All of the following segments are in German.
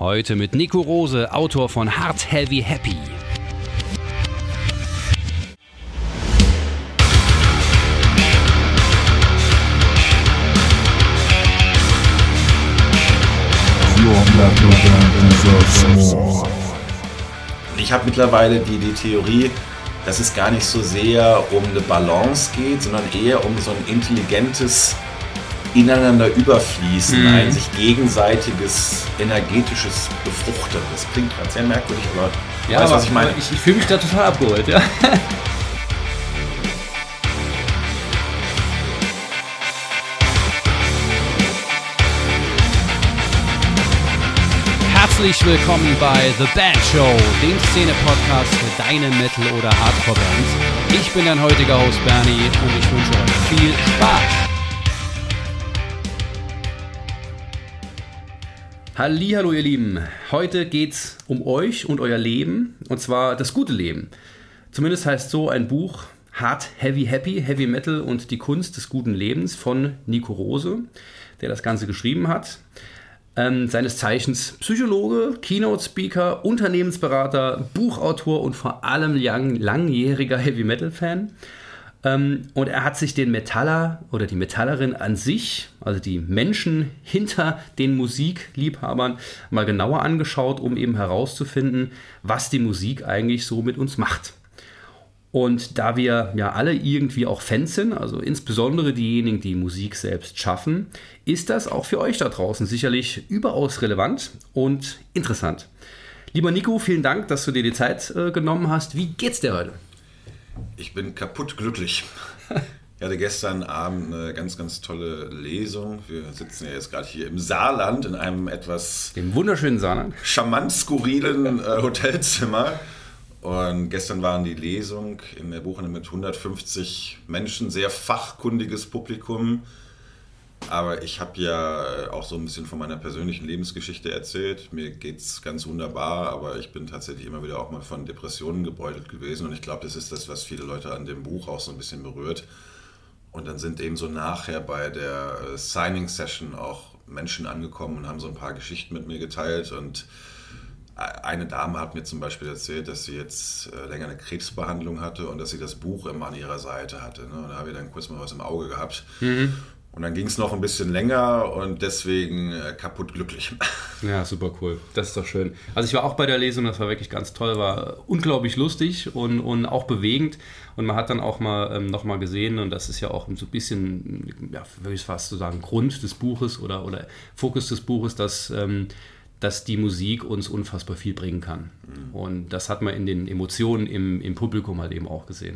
Heute mit Nico Rose, Autor von Hard Heavy Happy. Ich habe mittlerweile die, die Theorie, dass es gar nicht so sehr um eine Balance geht, sondern eher um so ein intelligentes ineinander überfließen, mhm. ein sich gegenseitiges energetisches Befruchten. Das klingt gerade sehr merkwürdig, aber ja, weißt, was ich meine? Ich, ich fühle mich da total abgeholt, ja. Herzlich willkommen bei The Band Show, dem Szene-Podcast für deine Metal- oder Hardcore-Bands. Ich bin dein heutiger Host Bernie und ich wünsche euch viel Spaß. Hallo ihr Lieben, heute geht's um euch und euer Leben und zwar das gute Leben. Zumindest heißt so ein Buch Hard Heavy Happy, Heavy Metal und die Kunst des guten Lebens von Nico Rose, der das Ganze geschrieben hat ähm, seines Zeichens Psychologe, Keynote-Speaker, Unternehmensberater, Buchautor und vor allem lang, langjähriger Heavy-Metal-Fan. Ähm, und er hat sich den Metaller oder die Metallerin an sich, also die Menschen hinter den Musikliebhabern, mal genauer angeschaut, um eben herauszufinden, was die Musik eigentlich so mit uns macht. Und da wir ja alle irgendwie auch Fans sind, also insbesondere diejenigen, die Musik selbst schaffen, ist das auch für euch da draußen sicherlich überaus relevant und interessant. Lieber Nico, vielen Dank, dass du dir die Zeit äh, genommen hast. Wie geht's dir heute? Ich bin kaputt glücklich. Ich hatte gestern Abend eine ganz, ganz tolle Lesung. Wir sitzen ja jetzt gerade hier im Saarland in einem etwas. Dem wunderschönen Saarland. Charmant skurrilen äh, Hotelzimmer. Und gestern waren die Lesung in der Buchhandlung mit 150 Menschen, sehr fachkundiges Publikum. Aber ich habe ja auch so ein bisschen von meiner persönlichen Lebensgeschichte erzählt. Mir geht es ganz wunderbar, aber ich bin tatsächlich immer wieder auch mal von Depressionen gebeutelt gewesen. Und ich glaube, das ist das, was viele Leute an dem Buch auch so ein bisschen berührt. Und dann sind eben so nachher bei der Signing-Session auch Menschen angekommen und haben so ein paar Geschichten mit mir geteilt. Und eine Dame hat mir zum Beispiel erzählt, dass sie jetzt äh, länger eine Krebsbehandlung hatte und dass sie das Buch immer an ihrer Seite hatte. Ne? Und da habe ich dann kurz mal was im Auge gehabt. Mhm. Und dann ging es noch ein bisschen länger und deswegen äh, kaputt glücklich. Ja, super cool. Das ist doch schön. Also ich war auch bei der Lesung, das war wirklich ganz toll, war unglaublich lustig und, und auch bewegend. Und man hat dann auch mal ähm, nochmal gesehen, und das ist ja auch so ein bisschen, ja, würde ich fast so sagen, Grund des Buches oder, oder Fokus des Buches, dass ähm, dass die Musik uns unfassbar viel bringen kann. Mhm. Und das hat man in den Emotionen im, im Publikum halt eben auch gesehen.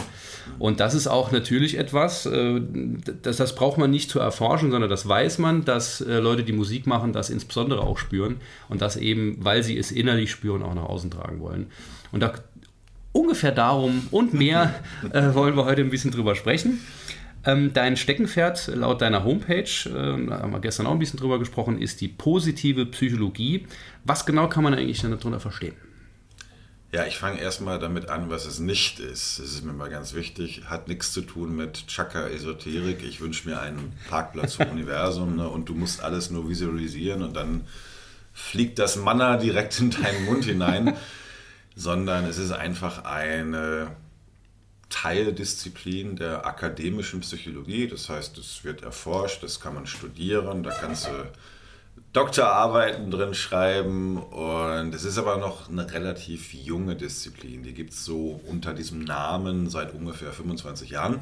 Und das ist auch natürlich etwas, äh, das, das braucht man nicht zu erforschen, sondern das weiß man, dass äh, Leute, die Musik machen, das insbesondere auch spüren und das eben, weil sie es innerlich spüren, auch nach außen tragen wollen. Und da ungefähr darum und mehr äh, wollen wir heute ein bisschen drüber sprechen. Ähm, dein Steckenpferd laut deiner Homepage, äh, da haben wir gestern auch ein bisschen drüber gesprochen, ist die positive Psychologie. Was genau kann man eigentlich darunter verstehen? Ja, ich fange erstmal damit an, was es nicht ist. Das ist mir mal ganz wichtig. Hat nichts zu tun mit Chakra-Esoterik. Ich wünsche mir einen Parkplatz vom Universum ne? und du musst alles nur visualisieren und dann fliegt das Manna direkt in deinen Mund hinein. Sondern es ist einfach eine Teildisziplin der akademischen Psychologie. Das heißt, es wird erforscht, das kann man studieren, da kannst du Doktorarbeiten drin schreiben und es ist aber noch eine relativ junge Disziplin. Die gibt es so unter diesem Namen seit ungefähr 25 Jahren.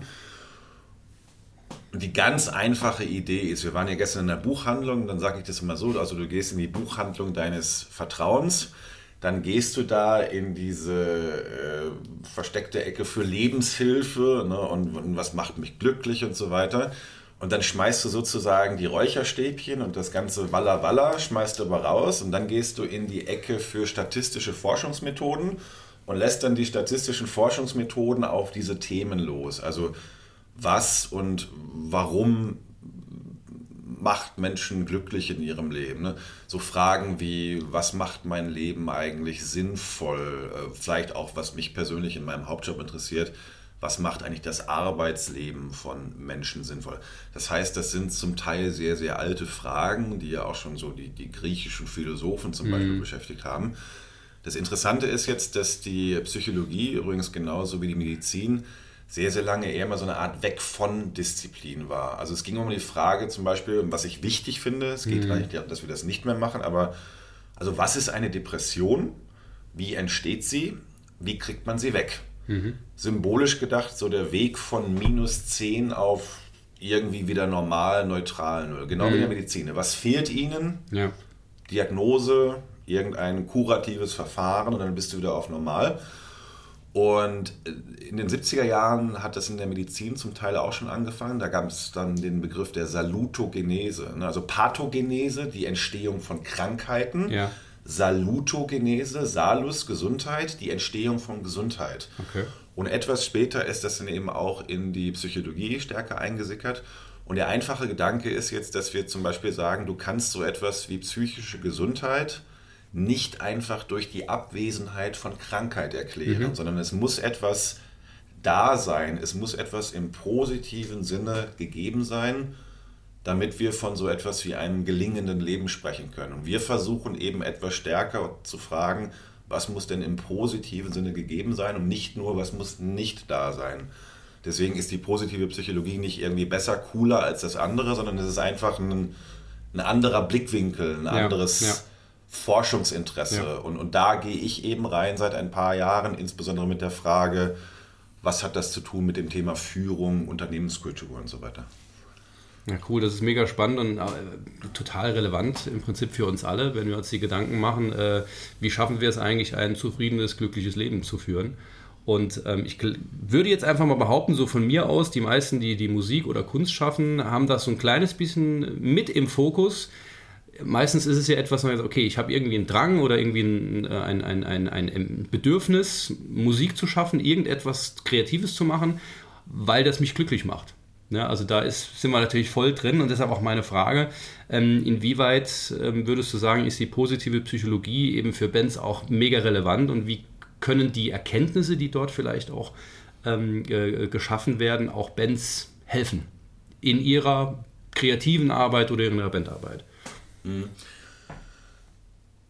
Und die ganz einfache Idee ist, wir waren ja gestern in der Buchhandlung, dann sage ich das immer so, also du gehst in die Buchhandlung deines Vertrauens dann gehst du da in diese äh, versteckte Ecke für Lebenshilfe ne, und, und, was macht mich glücklich und so weiter. Und dann schmeißt du sozusagen die Räucherstäbchen und das ganze Walla Walla schmeißt du aber raus und dann gehst du in die Ecke für statistische Forschungsmethoden und lässt dann die statistischen Forschungsmethoden auf diese Themen los. Also was und warum macht Menschen glücklich in ihrem Leben? Ne? So Fragen wie, was macht mein Leben eigentlich sinnvoll? Äh, vielleicht auch, was mich persönlich in meinem Hauptjob interessiert, was macht eigentlich das Arbeitsleben von Menschen sinnvoll. Das heißt, das sind zum Teil sehr, sehr alte Fragen, die ja auch schon so die, die griechischen Philosophen zum mhm. Beispiel beschäftigt haben. Das Interessante ist jetzt, dass die Psychologie, übrigens genauso wie die Medizin, sehr, sehr lange eher mal so eine Art weg von Disziplin war. Also es ging um die Frage zum Beispiel, was ich wichtig finde, es geht mhm. gar nicht, dass wir das nicht mehr machen, aber also was ist eine Depression? Wie entsteht sie? Wie kriegt man sie weg? Mhm. Symbolisch gedacht, so der Weg von minus 10 auf irgendwie wieder normal, neutral, genau mhm. wie in der Medizin. Was fehlt ihnen? Ja. Diagnose, irgendein kuratives Verfahren und dann bist du wieder auf normal. Und in den 70er Jahren hat das in der Medizin zum Teil auch schon angefangen. Da gab es dann den Begriff der Salutogenese, ne? also Pathogenese, die Entstehung von Krankheiten. Ja. Salutogenese, Salus, Gesundheit, die Entstehung von Gesundheit. Okay. Und etwas später ist das dann eben auch in die Psychologie stärker eingesickert. Und der einfache Gedanke ist jetzt, dass wir zum Beispiel sagen, du kannst so etwas wie psychische Gesundheit nicht einfach durch die Abwesenheit von Krankheit erklären, mhm. sondern es muss etwas da sein, es muss etwas im positiven Sinne gegeben sein damit wir von so etwas wie einem gelingenden Leben sprechen können. Und wir versuchen eben etwas stärker zu fragen, was muss denn im positiven Sinne gegeben sein und nicht nur, was muss nicht da sein. Deswegen ist die positive Psychologie nicht irgendwie besser, cooler als das andere, sondern es ist einfach ein, ein anderer Blickwinkel, ein ja, anderes ja. Forschungsinteresse. Ja. Und, und da gehe ich eben rein seit ein paar Jahren, insbesondere mit der Frage, was hat das zu tun mit dem Thema Führung, Unternehmenskultur und so weiter. Ja, cool, das ist mega spannend und äh, total relevant im Prinzip für uns alle, wenn wir uns die Gedanken machen, äh, wie schaffen wir es eigentlich, ein zufriedenes, glückliches Leben zu führen. Und ähm, ich würde jetzt einfach mal behaupten, so von mir aus, die meisten, die die Musik oder Kunst schaffen, haben das so ein kleines bisschen mit im Fokus. Meistens ist es ja etwas, okay, ich habe irgendwie einen Drang oder irgendwie ein, ein, ein, ein, Bedürfnis, Musik zu schaffen, irgendetwas Kreatives zu machen, weil das mich glücklich macht. Ja, also da ist, sind wir natürlich voll drin und deshalb auch meine Frage, ähm, inwieweit ähm, würdest du sagen, ist die positive Psychologie eben für Bands auch mega relevant und wie können die Erkenntnisse, die dort vielleicht auch ähm, äh, geschaffen werden, auch Bands helfen in ihrer kreativen Arbeit oder in ihrer Bandarbeit? Mhm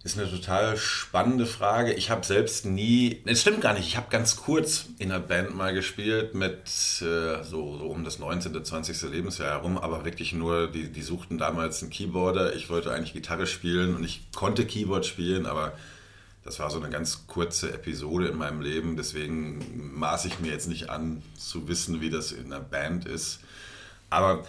ist eine total spannende Frage. Ich habe selbst nie, es stimmt gar nicht, ich habe ganz kurz in einer Band mal gespielt mit äh, so, so, um das 19., 20. Lebensjahr herum, aber wirklich nur, die, die suchten damals einen Keyboarder. Ich wollte eigentlich Gitarre spielen und ich konnte Keyboard spielen, aber das war so eine ganz kurze Episode in meinem Leben. Deswegen maße ich mir jetzt nicht an zu wissen, wie das in einer Band ist. Aber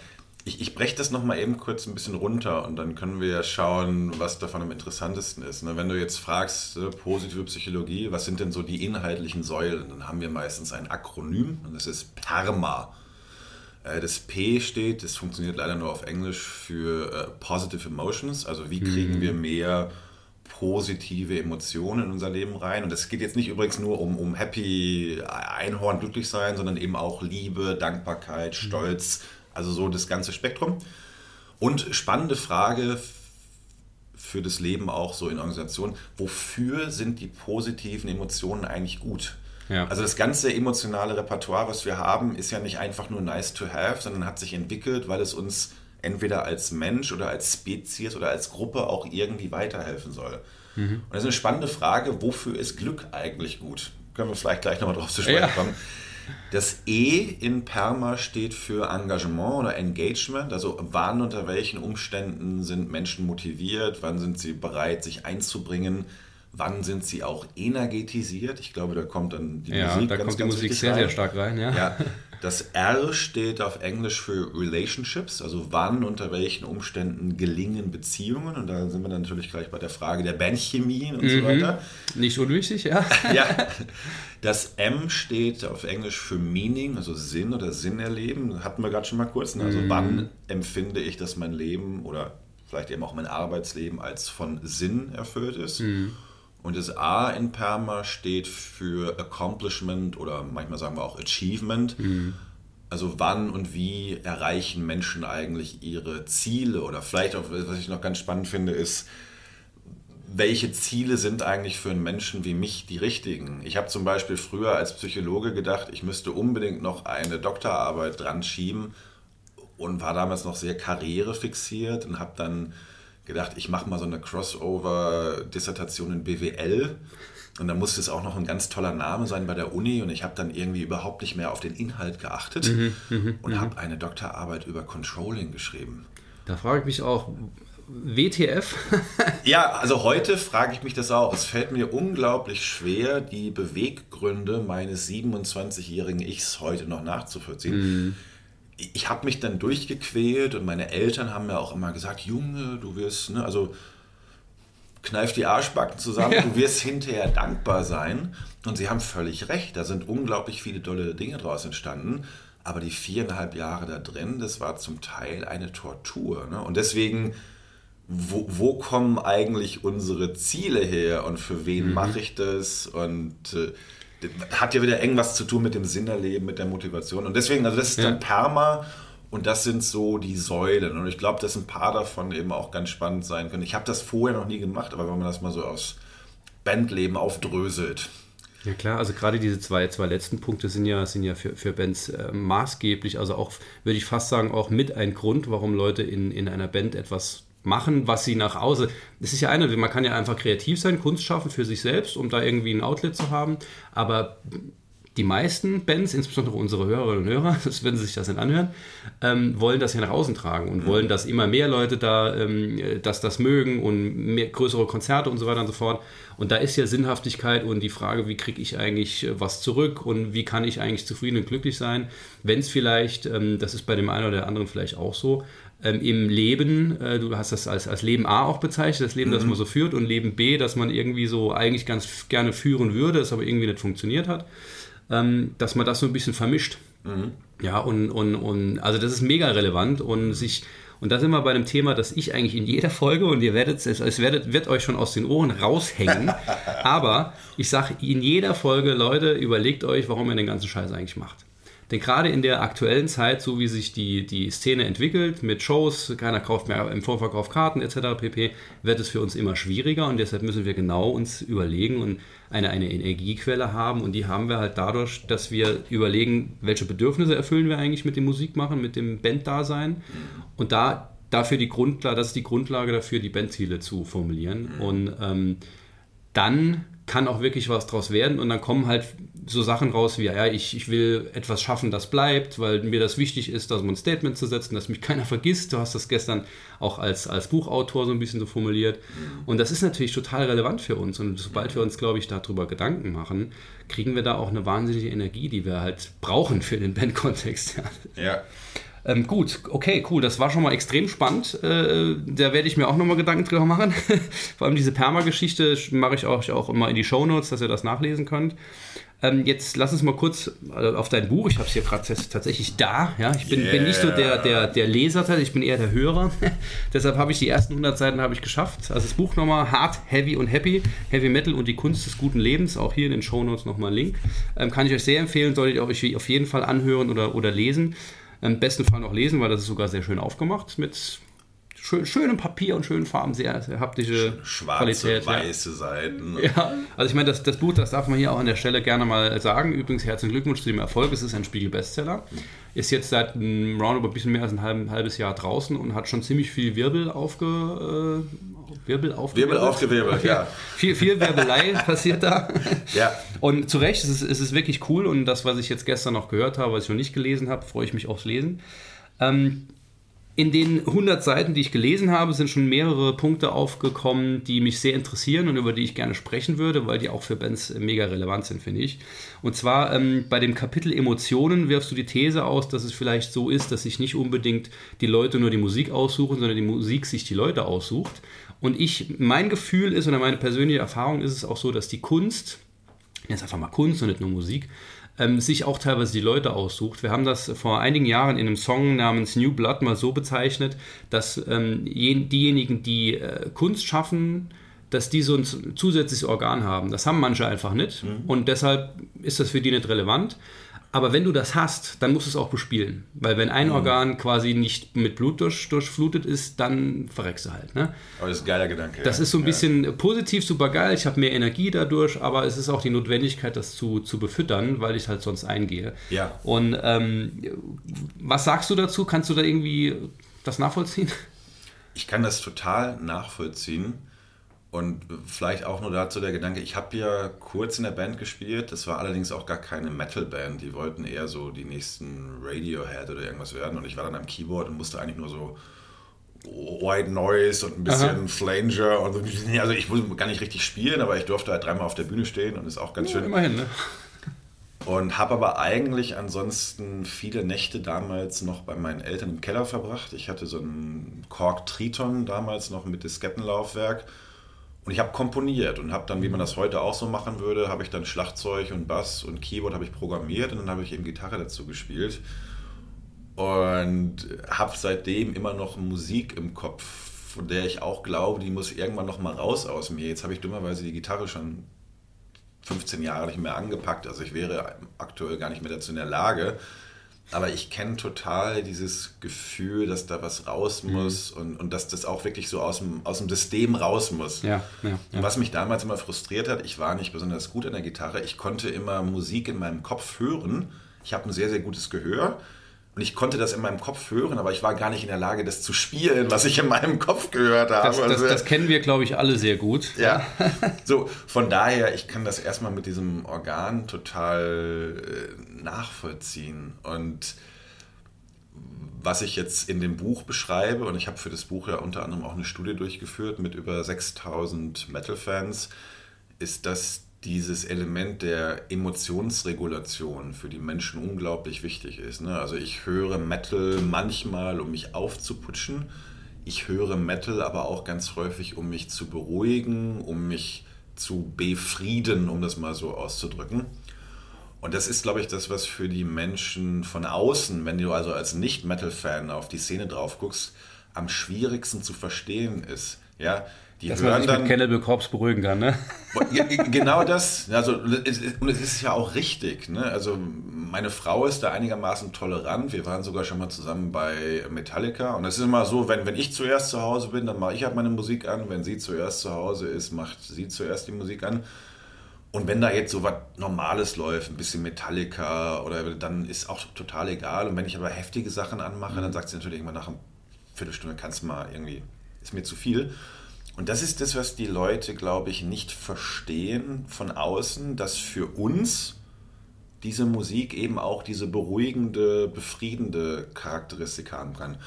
ich, ich breche das nochmal eben kurz ein bisschen runter und dann können wir ja schauen, was davon am interessantesten ist. Ne? Wenn du jetzt fragst, äh, positive Psychologie, was sind denn so die inhaltlichen Säulen? Dann haben wir meistens ein Akronym und das ist PERMA. Äh, das P steht, das funktioniert leider nur auf Englisch, für äh, Positive Emotions. Also wie kriegen mhm. wir mehr positive Emotionen in unser Leben rein. Und es geht jetzt nicht übrigens nur um, um happy, Einhorn, glücklich sein, sondern eben auch Liebe, Dankbarkeit, mhm. Stolz, also so das ganze Spektrum. Und spannende Frage für das Leben auch so in Organisationen, wofür sind die positiven Emotionen eigentlich gut? Ja. Also das ganze emotionale Repertoire, was wir haben, ist ja nicht einfach nur nice to have, sondern hat sich entwickelt, weil es uns entweder als Mensch oder als Spezies oder als Gruppe auch irgendwie weiterhelfen soll. Mhm. Und das ist eine spannende Frage, wofür ist Glück eigentlich gut? Können wir vielleicht gleich nochmal drauf zu sprechen ja. kommen. Das E in Perma steht für Engagement oder Engagement, also wann unter welchen Umständen sind Menschen motiviert, wann sind sie bereit, sich einzubringen, wann sind sie auch energetisiert. Ich glaube, da kommt dann die ja, Musik da ganz, kommt die ganz Musik sehr, rein. sehr stark rein. Ja. ja. Das R steht auf Englisch für Relationships, also wann, unter welchen Umständen gelingen Beziehungen. Und da sind wir dann natürlich gleich bei der Frage der Bandchemie und mhm. so weiter. Nicht unwichtig, ja. ja. Das M steht auf Englisch für Meaning, also Sinn oder Sinn erleben. Hatten wir gerade schon mal kurz. Ne? Also mhm. wann empfinde ich, dass mein Leben oder vielleicht eben auch mein Arbeitsleben als von Sinn erfüllt ist. Mhm. Und das A in Perma steht für Accomplishment oder manchmal sagen wir auch Achievement. Mhm. Also wann und wie erreichen Menschen eigentlich ihre Ziele oder vielleicht auch, was ich noch ganz spannend finde, ist, welche Ziele sind eigentlich für einen Menschen wie mich die richtigen? Ich habe zum Beispiel früher als Psychologe gedacht, ich müsste unbedingt noch eine Doktorarbeit dran schieben und war damals noch sehr karrierefixiert und habe dann gedacht, ich mache mal so eine Crossover-Dissertation in BWL. Und dann musste es auch noch ein ganz toller Name sein bei der Uni und ich habe dann irgendwie überhaupt nicht mehr auf den Inhalt geachtet mhm, mhm und mhm. habe eine Doktorarbeit über Controlling geschrieben. Da frage ich mich auch, WTF? ja, also heute frage ich mich das auch. Es fällt mir unglaublich schwer, die Beweggründe meines 27-jährigen Ichs heute noch nachzuvollziehen. Mhm. Ich habe mich dann durchgequält und meine Eltern haben mir auch immer gesagt, Junge, du wirst, ne, also kneif die Arschbacken zusammen, ja. du wirst hinterher dankbar sein. Und sie haben völlig recht, da sind unglaublich viele tolle Dinge draus entstanden. Aber die viereinhalb Jahre da drin, das war zum Teil eine Tortur. Ne? Und deswegen wo, wo, kommen eigentlich unsere Ziele her und für wen mhm. mache ich das und äh, hat ja wieder irgendwas zu tun mit dem Sinn erleben, mit der Motivation und deswegen, also das ist ja. dann Perma und das sind so die Säulen und ich glaube, dass ein paar davon eben auch ganz spannend sein können. Ich habe das vorher noch nie gemacht, aber wenn man das mal so aus Bandleben aufdröselt. Ja klar, also gerade diese zwei, zwei letzten Punkte sind ja, sind ja für, für Bands äh, maßgeblich, also auch, würde ich fast sagen, auch mit ein Grund, warum Leute in, in einer Band etwas machen, was sie nach Hause. Das ist ja eine, man kann ja einfach kreativ sein, Kunst schaffen für sich selbst, um da irgendwie ein Outlet zu haben. Aber die meisten Bands, insbesondere unsere Hörerinnen und Hörer, das werden sie sich das nicht anhören, ähm, wollen das ja nach außen tragen und mhm. wollen, dass immer mehr Leute da, ähm, dass das mögen und mehr, größere Konzerte und so weiter und so fort. Und da ist ja Sinnhaftigkeit und die Frage, wie kriege ich eigentlich äh, was zurück und wie kann ich eigentlich zufrieden und glücklich sein, wenn es vielleicht, ähm, das ist bei dem einen oder anderen vielleicht auch so, ähm, im Leben, äh, du hast das als, als Leben A auch bezeichnet, das Leben, mhm. das man so führt, und Leben B, das man irgendwie so eigentlich ganz gerne führen würde, es aber irgendwie nicht funktioniert hat, ähm, dass man das so ein bisschen vermischt. Mhm. Ja, und, und, und also das ist mega relevant und sich, und da sind wir bei einem Thema, das ich eigentlich in jeder Folge, und ihr werdet es, es werdet, wird euch schon aus den Ohren raushängen, aber ich sage in jeder Folge, Leute, überlegt euch, warum ihr den ganzen Scheiß eigentlich macht. Denn gerade in der aktuellen Zeit, so wie sich die, die Szene entwickelt, mit Shows, keiner kauft mehr im Vorverkauf Karten etc. pp., wird es für uns immer schwieriger und deshalb müssen wir genau uns überlegen und eine, eine Energiequelle haben und die haben wir halt dadurch, dass wir überlegen, welche Bedürfnisse erfüllen wir eigentlich mit dem Musikmachen, mit dem Banddasein und da dafür die Grundlage, das ist die Grundlage dafür, die Bandziele zu formulieren mhm. und ähm, dann kann auch wirklich was draus werden und dann kommen halt so Sachen raus wie, ja, ich, ich will etwas schaffen, das bleibt, weil mir das wichtig ist, dass man ein Statement zu setzen, dass mich keiner vergisst. Du hast das gestern auch als, als Buchautor so ein bisschen so formuliert. Und das ist natürlich total relevant für uns. Und sobald wir uns, glaube ich, darüber Gedanken machen, kriegen wir da auch eine wahnsinnige Energie, die wir halt brauchen für den Bandkontext. Ja. Ähm, gut, okay, cool. Das war schon mal extrem spannend. Äh, da werde ich mir auch nochmal Gedanken drüber machen. Vor allem diese Perma-Geschichte mache ich auch, auch immer in die Shownotes, dass ihr das nachlesen könnt. Ähm, jetzt lass uns mal kurz also auf dein Buch. Ich habe es hier gerade tatsächlich da. Ja? Ich bin, yeah. bin, nicht so der, der, der Leser, ich bin eher der Hörer. Deshalb habe ich die ersten 100 Seiten ich geschafft. Also das Buch nochmal Hard, Heavy und Happy. Heavy Metal und die Kunst des guten Lebens. Auch hier in den Shownotes nochmal ein Link. Ähm, kann ich euch sehr empfehlen. Solltet ihr euch auf jeden Fall anhören oder, oder lesen. Im besten Fall noch lesen, weil das ist sogar sehr schön aufgemacht mit schön, schönem Papier und schönen Farben, sehr, sehr haptische Schwarze, Qualität. weiße ja. Seiten. Ja, also ich meine, das, das Buch, das darf man hier auch an der Stelle gerne mal sagen. Übrigens, herzlichen Glückwunsch zu dem Erfolg. Es ist ein Spiegel-Bestseller. Ist jetzt seit einem Roundabout ein bisschen mehr als ein, halb, halbes Jahr draußen und hat schon ziemlich viel Wirbel aufge, äh, Wirbel aufgewirbelt. Wirbel aufgewirbelt, ja. viel, viel Wirbelei passiert da. Ja. Und zu Recht, es ist, es ist wirklich cool und das, was ich jetzt gestern noch gehört habe, was ich noch nicht gelesen habe, freue ich mich aufs Lesen. Ähm, in den 100 Seiten, die ich gelesen habe, sind schon mehrere Punkte aufgekommen, die mich sehr interessieren und über die ich gerne sprechen würde, weil die auch für Bands mega relevant sind, finde ich. Und zwar ähm, bei dem Kapitel Emotionen wirfst du die These aus, dass es vielleicht so ist, dass sich nicht unbedingt die Leute nur die Musik aussuchen, sondern die Musik sich die Leute aussucht. Und ich, mein Gefühl ist oder meine persönliche Erfahrung ist es auch so, dass die Kunst, jetzt einfach mal Kunst und nicht nur Musik, ähm, sich auch teilweise die Leute aussucht. Wir haben das vor einigen Jahren in einem Song namens New Blood mal so bezeichnet, dass ähm, diejenigen, die äh, Kunst schaffen, dass die so ein zusätzliches Organ haben. Das haben manche einfach nicht mhm. und deshalb ist das für die nicht relevant. Aber wenn du das hast, dann musst du es auch bespielen. Weil wenn ein mhm. Organ quasi nicht mit Blut durch, durchflutet ist, dann verreckst du halt. Ne? Aber das ist ein geiler Gedanke. Das ja. ist so ein bisschen ja. positiv, super geil. Ich habe mehr Energie dadurch, aber es ist auch die Notwendigkeit, das zu, zu befüttern, weil ich halt sonst eingehe. Ja. Und ähm, was sagst du dazu? Kannst du da irgendwie das nachvollziehen? Ich kann das total nachvollziehen. Und vielleicht auch nur dazu der Gedanke, ich habe ja kurz in der Band gespielt, das war allerdings auch gar keine Metal-Band, die wollten eher so die nächsten Radiohead oder irgendwas werden und ich war dann am Keyboard und musste eigentlich nur so White Noise und ein bisschen Aha. Flanger und so. Also ich muss gar nicht richtig spielen, aber ich durfte halt dreimal auf der Bühne stehen und ist auch ganz ja, schön. Immerhin, ne? Und habe aber eigentlich ansonsten viele Nächte damals noch bei meinen Eltern im Keller verbracht. Ich hatte so einen Korg Triton damals noch mit Diskettenlaufwerk und ich habe komponiert und habe dann, wie man das heute auch so machen würde, habe ich dann Schlagzeug und Bass und Keyboard habe ich programmiert und dann habe ich eben Gitarre dazu gespielt. Und habe seitdem immer noch Musik im Kopf, von der ich auch glaube, die muss irgendwann noch mal raus aus mir. Jetzt habe ich dummerweise die Gitarre schon 15 Jahre nicht mehr angepackt, also ich wäre aktuell gar nicht mehr dazu in der Lage. Aber ich kenne total dieses Gefühl, dass da was raus mhm. muss mhm. und, und dass das auch wirklich so aus dem, aus dem System raus muss. Ja, ja, ja. Was mich damals immer frustriert hat, ich war nicht besonders gut an der Gitarre. Ich konnte immer Musik in meinem Kopf hören. Ich habe ein sehr, sehr gutes Gehör. Und ich konnte das in meinem Kopf hören, aber ich war gar nicht in der Lage, das zu spielen, was ich in meinem Kopf gehört habe. Das, das, also, das kennen wir, glaube ich, alle sehr gut. Ja. so, von daher, ich kann das erstmal mit diesem Organ total äh, nachvollziehen. Und was ich jetzt in dem Buch beschreibe, und ich habe für das Buch ja unter anderem auch eine Studie durchgeführt mit über 6000 Metal-Fans, ist, dass dieses Element der Emotionsregulation für die Menschen unglaublich wichtig ist. Ne? Also ich höre Metal manchmal, um mich aufzuputschen. Ich höre Metal aber auch ganz häufig, um mich zu beruhigen, um mich zu befrieden, um das mal so auszudrücken. Und das ist, glaube ich, das, was für die Menschen von außen, wenn du also als Nicht-Metal-Fan auf die Szene drauf guckst, am schwierigsten zu verstehen ist. Ja, die Dass hören man sich dann, mit Cannibal Corpse beruhigen kann, ne? genau das. Also, und es ist ja auch richtig. Ne? Also, meine Frau ist da einigermaßen tolerant. Wir waren sogar schon mal zusammen bei Metallica. Und es ist immer so, wenn, wenn ich zuerst zu Hause bin, dann mache ich halt meine Musik an. Wenn sie zuerst zu Hause ist, macht sie zuerst die Musik an. Und wenn da jetzt so was Normales läuft, ein bisschen Metallica oder dann ist auch total egal. Und wenn ich aber heftige Sachen anmache, dann mhm. sagt sie natürlich immer nach einer Viertelstunde, kannst du mal irgendwie, ist mir zu viel. Und das ist das, was die Leute, glaube ich, nicht verstehen von außen, dass für uns diese Musik eben auch diese beruhigende, befriedende Charakteristik haben kann.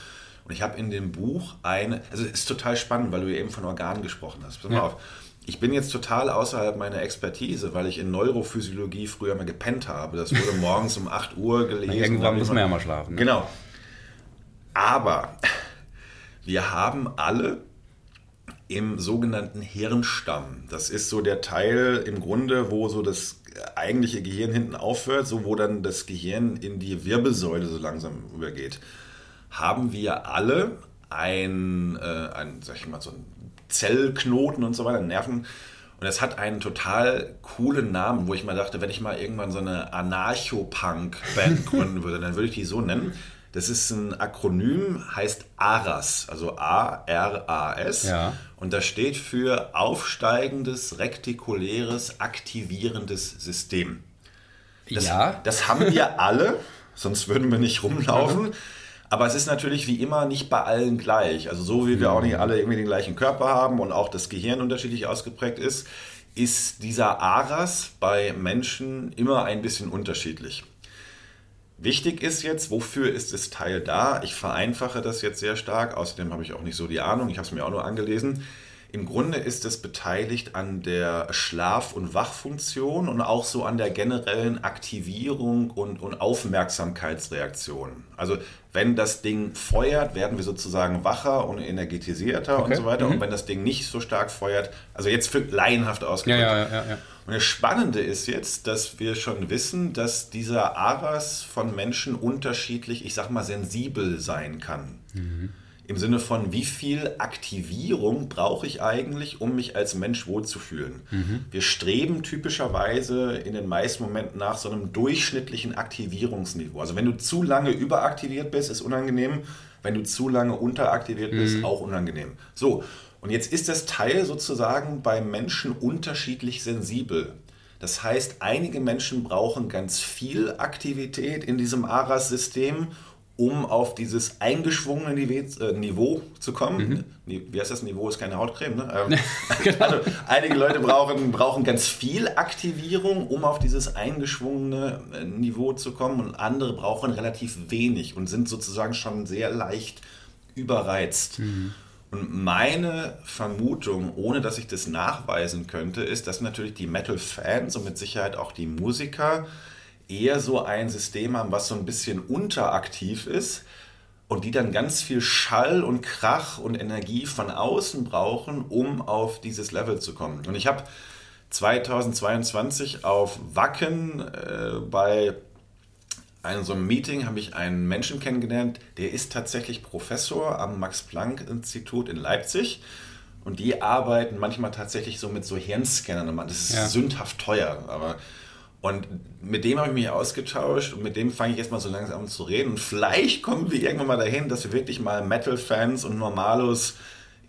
Und ich habe in dem Buch eine, also es ist total spannend, weil du eben von Organen gesprochen hast. Pass mal ja. auf. Ich bin jetzt total außerhalb meiner Expertise, weil ich in Neurophysiologie früher mal gepennt habe. Das wurde morgens um 8 Uhr gelesen. Irgendwann muss man ja mal schlafen. Ne? Genau. Aber wir haben alle im sogenannten Hirnstamm. Das ist so der Teil im Grunde, wo so das eigentliche Gehirn hinten aufhört, so wo dann das Gehirn in die Wirbelsäule so langsam übergeht. Haben wir alle ein, äh, ein sag ich mal, so ein Zellknoten und so weiter, Nerven. Und es hat einen total coolen Namen, wo ich mal dachte, wenn ich mal irgendwann so eine Anarcho-Punk-Band gründen würde, dann würde ich die so nennen. Das ist ein Akronym, heißt ARAS, also A-R-A-S. Ja. Und das steht für aufsteigendes, rektikuläres, aktivierendes System. Das, ja. Das haben wir alle, sonst würden wir nicht rumlaufen. Aber es ist natürlich wie immer nicht bei allen gleich. Also so wie wir auch nicht alle irgendwie den gleichen Körper haben und auch das Gehirn unterschiedlich ausgeprägt ist, ist dieser ARAS bei Menschen immer ein bisschen unterschiedlich. Wichtig ist jetzt, wofür ist das Teil da? Ich vereinfache das jetzt sehr stark, außerdem habe ich auch nicht so die Ahnung, ich habe es mir auch nur angelesen. Im Grunde ist es beteiligt an der Schlaf- und Wachfunktion und auch so an der generellen Aktivierung und, und Aufmerksamkeitsreaktion. Also wenn das Ding feuert, werden wir sozusagen wacher und energetisierter okay. und so weiter. Mhm. Und wenn das Ding nicht so stark feuert, also jetzt für laienhaft ausgedrückt. Ja, ja, ja, ja. Und das Spannende ist jetzt, dass wir schon wissen, dass dieser Aras von Menschen unterschiedlich, ich sag mal, sensibel sein kann. Mhm. im Sinne von, wie viel Aktivierung brauche ich eigentlich, um mich als Mensch wohlzufühlen. Mhm. Wir streben typischerweise in den meisten Momenten nach so einem durchschnittlichen Aktivierungsniveau. Also wenn du zu lange überaktiviert bist, ist unangenehm. Wenn du zu lange unteraktiviert bist, mhm. auch unangenehm. So, und jetzt ist das Teil sozusagen bei Menschen unterschiedlich sensibel. Das heißt, einige Menschen brauchen ganz viel Aktivität in diesem ARAS-System, um auf dieses eingeschwungene äh, Niveau zu kommen. Mhm. Wie heißt das? Niveau ist keine Hautcreme. Ne? Ähm, genau. Also einige Leute brauchen, brauchen ganz viel Aktivierung, um auf dieses eingeschwungene äh, Niveau zu kommen und andere brauchen relativ wenig und sind sozusagen schon sehr leicht überreizt. Mhm. Und meine Vermutung, ohne dass ich das nachweisen könnte, ist, dass natürlich die Metal-Fans und mit Sicherheit auch die Musiker eher so ein System haben, was so ein bisschen unteraktiv ist und die dann ganz viel Schall und Krach und Energie von außen brauchen, um auf dieses Level zu kommen. Und ich habe 2022 auf Wacken äh, bei einem so einem Meeting habe ich einen Menschen kennengelernt, der ist tatsächlich Professor am Max-Planck-Institut in Leipzig. Und die arbeiten manchmal tatsächlich so mit so Hirnscannern. Das ist ja. sündhaft teuer, aber und mit dem habe ich mich ausgetauscht und mit dem fange ich jetzt mal so langsam an zu reden. Und vielleicht kommen wir irgendwann mal dahin, dass wir wirklich mal Metal-Fans und Normalos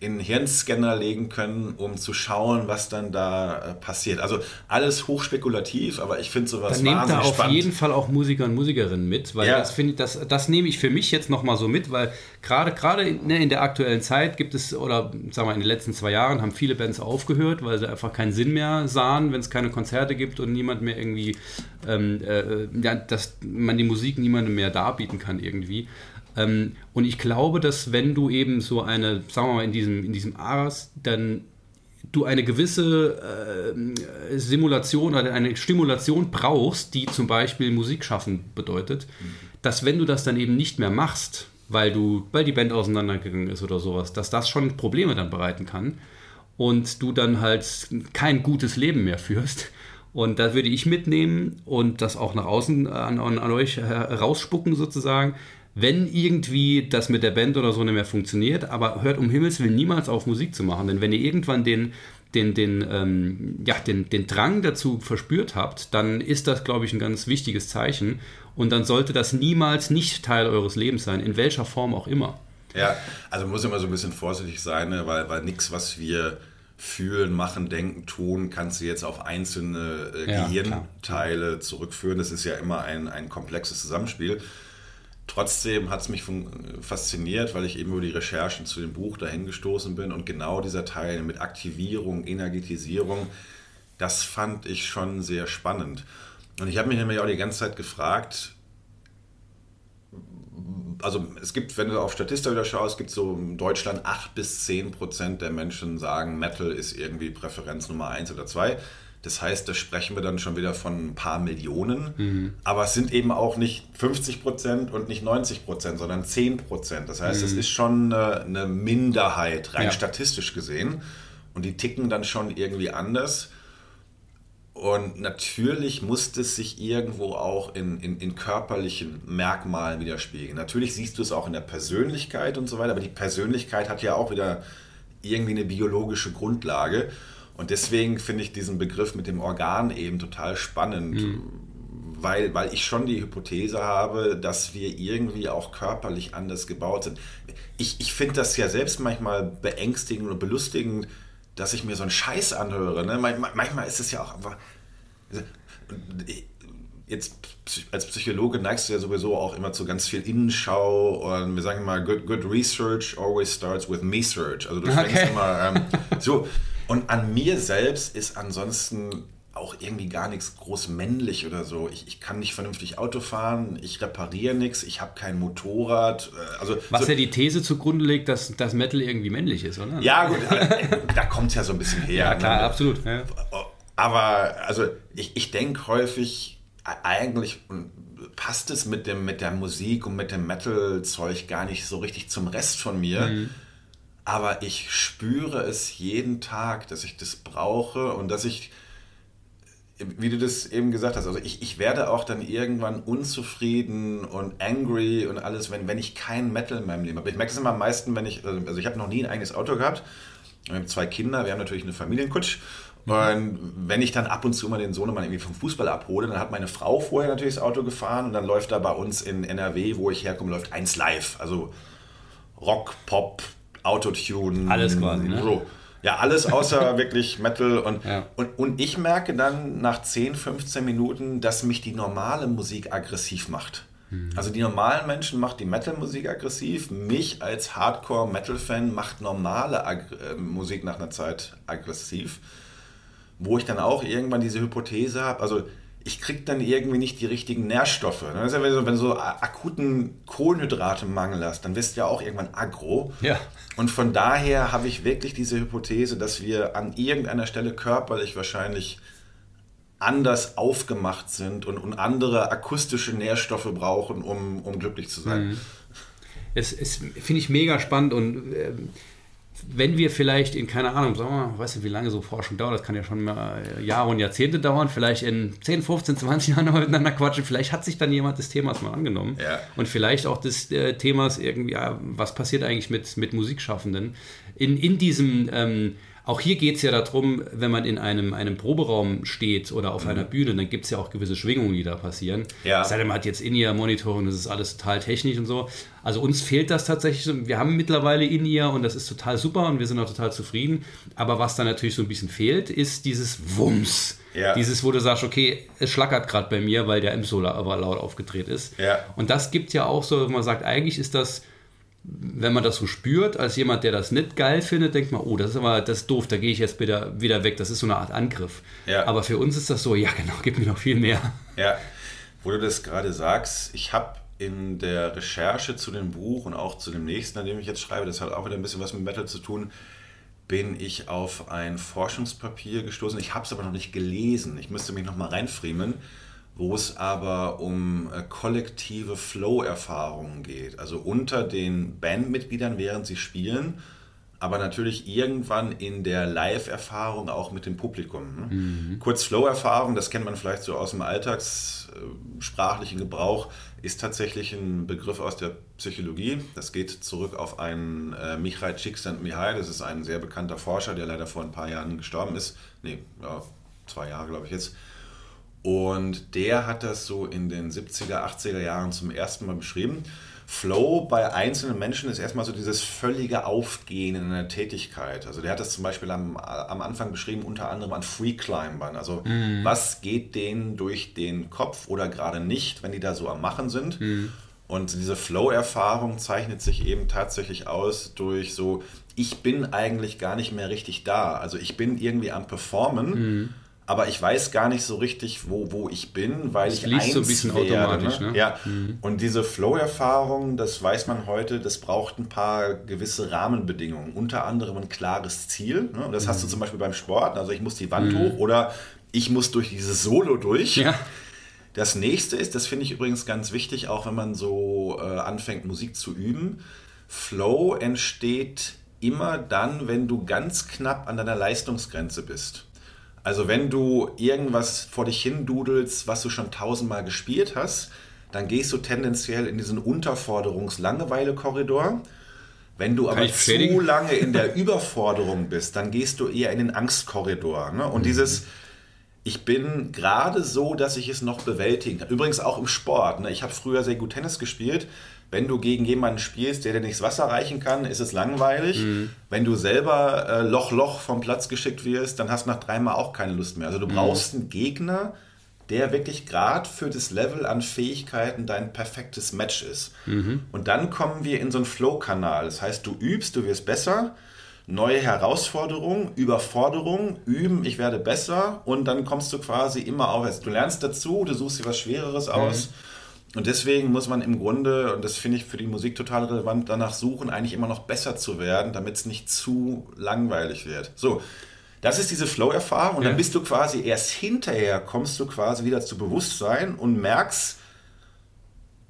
in Hirnscanner legen können, um zu schauen, was dann da äh, passiert. Also alles hochspekulativ, aber ich finde sowas dann wahnsinnig nehmt da auf spannend. jeden Fall auch Musiker und Musikerinnen mit, weil ja. das finde das, das nehme ich für mich jetzt nochmal so mit, weil gerade gerade ne, in der aktuellen Zeit gibt es, oder sagen wir in den letzten zwei Jahren haben viele Bands aufgehört, weil sie einfach keinen Sinn mehr sahen, wenn es keine Konzerte gibt und niemand mehr irgendwie, ähm, äh, ja, dass man die Musik niemandem mehr darbieten kann irgendwie. Ähm, und ich glaube, dass wenn du eben so eine, sagen wir mal, in diesem, in diesem Aras, dann du eine gewisse äh, Simulation oder eine Stimulation brauchst, die zum Beispiel Musik schaffen bedeutet, mhm. dass wenn du das dann eben nicht mehr machst, weil du, weil die Band auseinandergegangen ist oder sowas, dass das schon Probleme dann bereiten kann und du dann halt kein gutes Leben mehr führst. Und da würde ich mitnehmen und das auch nach außen an, an, an euch herausspucken sozusagen, wenn irgendwie das mit der Band oder so nicht mehr funktioniert, aber hört um Himmels Willen niemals auf Musik zu machen, denn wenn ihr irgendwann den den, den, ähm, ja, den, den Drang dazu verspürt habt, dann ist das, glaube ich, ein ganz wichtiges Zeichen. Und dann sollte das niemals nicht Teil eures Lebens sein, in welcher Form auch immer. Ja, also muss immer so ein bisschen vorsichtig sein, ne? weil, weil nichts, was wir fühlen, machen, denken, tun, kannst du jetzt auf einzelne äh, ja, Gehirnteile klar. zurückführen. Das ist ja immer ein, ein komplexes Zusammenspiel. Trotzdem hat es mich fasziniert, weil ich eben über die Recherchen zu dem Buch dahin gestoßen bin und genau dieser Teil mit Aktivierung, Energetisierung, das fand ich schon sehr spannend. Und ich habe mich nämlich auch die ganze Zeit gefragt, also es gibt, wenn du auf Statista wieder schaust, gibt es so in Deutschland 8 bis 10 Prozent der Menschen sagen, Metal ist irgendwie Präferenz Nummer 1 oder 2. Das heißt, da sprechen wir dann schon wieder von ein paar Millionen. Mhm. Aber es sind eben auch nicht 50 Prozent und nicht 90 Prozent, sondern 10 Prozent. Das heißt, mhm. es ist schon eine, eine Minderheit, rein ja. statistisch gesehen. Und die ticken dann schon irgendwie anders. Und natürlich muss es sich irgendwo auch in, in, in, körperlichen Merkmalen widerspiegeln. Natürlich siehst du es auch in der Persönlichkeit und so weiter, aber die Persönlichkeit hat ja auch wieder irgendwie eine biologische Grundlage. Und deswegen finde ich diesen Begriff mit dem Organ eben total spannend, mhm. weil, weil ich schon die Hypothese habe, dass wir irgendwie auch körperlich anders gebaut sind. Ich, ich finde das ja selbst manchmal beängstigend und belustigend, dass ich mir so einen Scheiß anhöre. Ne? Manchmal ist es ja auch einfach. Jetzt als Psychologe neigst du ja sowieso auch immer zu ganz viel Innenschau und wir sagen immer, good, good research always starts with me search. Also du fängst okay. immer ähm, so. Und an mir selbst ist ansonsten auch irgendwie gar nichts groß männlich oder so. Ich, ich kann nicht vernünftig Auto fahren, ich repariere nichts, ich habe kein Motorrad. Äh, also Was so, ja die These zugrunde legt, dass das Metal irgendwie männlich ist, oder? Ja, gut, da kommt es ja so ein bisschen her. Ja, klar, ne? absolut. Ja. Aber also ich, ich denke häufig, eigentlich passt es mit, dem, mit der Musik und mit dem Metal-Zeug gar nicht so richtig zum Rest von mir. Mhm aber ich spüre es jeden Tag, dass ich das brauche und dass ich wie du das eben gesagt hast, also ich, ich werde auch dann irgendwann unzufrieden und angry und alles, wenn, wenn ich kein Metal in meinem Leben habe. Ich merke es immer am meisten, wenn ich, also ich habe noch nie ein eigenes Auto gehabt. Wir haben zwei Kinder, wir haben natürlich eine Familienkutsch. Und wenn ich dann ab und zu mal den Sohnemann irgendwie vom Fußball abhole, dann hat meine Frau vorher natürlich das Auto gefahren und dann läuft da bei uns in NRW, wo ich herkomme, läuft eins live. Also Rock, Pop, Autotune. Alles quasi, ne? So. Ja, alles außer wirklich Metal. Und, ja. und, und ich merke dann nach 10, 15 Minuten, dass mich die normale Musik aggressiv macht. Hm. Also die normalen Menschen macht die Metal-Musik aggressiv. Mich als Hardcore-Metal-Fan macht normale Ag äh, Musik nach einer Zeit aggressiv. Wo ich dann auch irgendwann diese Hypothese habe, also ich kriege dann irgendwie nicht die richtigen Nährstoffe. Das ist ja, wenn, du, wenn du so akuten Kohlenhydratemangel hast, dann wirst du ja auch irgendwann aggro. Ja. Und von daher habe ich wirklich diese Hypothese, dass wir an irgendeiner Stelle körperlich wahrscheinlich anders aufgemacht sind und, und andere akustische Nährstoffe brauchen, um, um glücklich zu sein. Mhm. Es, es finde ich mega spannend und äh, wenn wir vielleicht in, keine Ahnung, sagen wir mal, weiß nicht, wie lange so Forschung dauert, das kann ja schon mal Jahre und Jahrzehnte dauern, vielleicht in 10, 15, 20 Jahren miteinander quatschen, vielleicht hat sich dann jemand des Themas mal angenommen ja. und vielleicht auch des äh, Themas irgendwie, ja, was passiert eigentlich mit, mit Musikschaffenden in, in diesem ähm, auch hier geht es ja darum, wenn man in einem, einem Proberaum steht oder auf mhm. einer Bühne, dann gibt es ja auch gewisse Schwingungen, die da passieren. Ja. Sei denn, man hat jetzt In-Ear-Monitoring, das ist alles total technisch und so. Also uns fehlt das tatsächlich. Wir haben mittlerweile In-Ear und das ist total super und wir sind auch total zufrieden. Aber was da natürlich so ein bisschen fehlt, ist dieses Wumms. Ja. Dieses, wo du sagst, okay, es schlackert gerade bei mir, weil der M-Solo aber laut aufgedreht ist. Ja. Und das gibt ja auch so, wenn man sagt, eigentlich ist das wenn man das so spürt, als jemand, der das nicht geil findet, denkt man, oh, das ist aber das ist doof, da gehe ich jetzt wieder, wieder weg. Das ist so eine Art Angriff. Ja. Aber für uns ist das so, ja genau, gib mir noch viel mehr. Ja, wo du das gerade sagst, ich habe in der Recherche zu dem Buch und auch zu dem nächsten, an dem ich jetzt schreibe, das hat auch wieder ein bisschen was mit Metal zu tun, bin ich auf ein Forschungspapier gestoßen. Ich habe es aber noch nicht gelesen. Ich müsste mich noch mal reinfriemeln wo es aber um äh, kollektive Flow-Erfahrungen geht. Also unter den Bandmitgliedern, während sie spielen, aber natürlich irgendwann in der Live-Erfahrung auch mit dem Publikum. Ne? Mhm. Kurz Flow-Erfahrung, das kennt man vielleicht so aus dem alltagssprachlichen Gebrauch, ist tatsächlich ein Begriff aus der Psychologie. Das geht zurück auf einen äh, Michail Csikszentmihalyi, das ist ein sehr bekannter Forscher, der leider vor ein paar Jahren gestorben ist. Nee, ja, zwei Jahre glaube ich jetzt und der hat das so in den 70er, 80er Jahren zum ersten Mal beschrieben. Flow bei einzelnen Menschen ist erstmal so dieses völlige Aufgehen in einer Tätigkeit. Also der hat das zum Beispiel am, am Anfang beschrieben, unter anderem an Free-Climbern. Also mhm. was geht denen durch den Kopf oder gerade nicht, wenn die da so am Machen sind. Mhm. Und diese Flow-Erfahrung zeichnet sich eben tatsächlich aus durch so, ich bin eigentlich gar nicht mehr richtig da. Also ich bin irgendwie am Performen. Mhm aber ich weiß gar nicht so richtig, wo, wo ich bin, weil das ich eins so ein bisschen werde, automatisch. Ne? Ne? Ja. Mhm. Und diese Flow-Erfahrung, das weiß man heute, das braucht ein paar gewisse Rahmenbedingungen, unter anderem ein klares Ziel. Ne? Und das mhm. hast du mhm. zum Beispiel beim Sport, also ich muss die Wand mhm. hoch oder ich muss durch dieses Solo durch. Ja. Das nächste ist, das finde ich übrigens ganz wichtig, auch wenn man so äh, anfängt, Musik zu üben. Flow entsteht immer dann, wenn du ganz knapp an deiner Leistungsgrenze bist. Also wenn du irgendwas vor dich hin dudelst, was du schon tausendmal gespielt hast, dann gehst du tendenziell in diesen Unterforderungs-Langeweile-Korridor. Wenn du aber zu lange in der Überforderung bist, dann gehst du eher in den Angstkorridor. Ne? Und mhm. dieses, ich bin gerade so, dass ich es noch bewältigen kann. Übrigens auch im Sport. Ne? Ich habe früher sehr gut Tennis gespielt wenn du gegen jemanden spielst, der dir nichts Wasser reichen kann, ist es langweilig. Mhm. Wenn du selber äh, Loch, Loch vom Platz geschickt wirst, dann hast du nach dreimal auch keine Lust mehr. Also du mhm. brauchst einen Gegner, der wirklich gerade für das Level an Fähigkeiten dein perfektes Match ist. Mhm. Und dann kommen wir in so einen Flow-Kanal. Das heißt, du übst, du wirst besser, neue Herausforderungen, Überforderung, üben, ich werde besser und dann kommst du quasi immer auf. Du lernst dazu, du suchst dir was Schwereres aus. Mhm und deswegen muss man im Grunde, und das finde ich für die Musik total relevant, danach suchen, eigentlich immer noch besser zu werden, damit es nicht zu langweilig wird. So, das ist diese Flow-Erfahrung und ja. dann bist du quasi erst hinterher, kommst du quasi wieder zu Bewusstsein und merkst,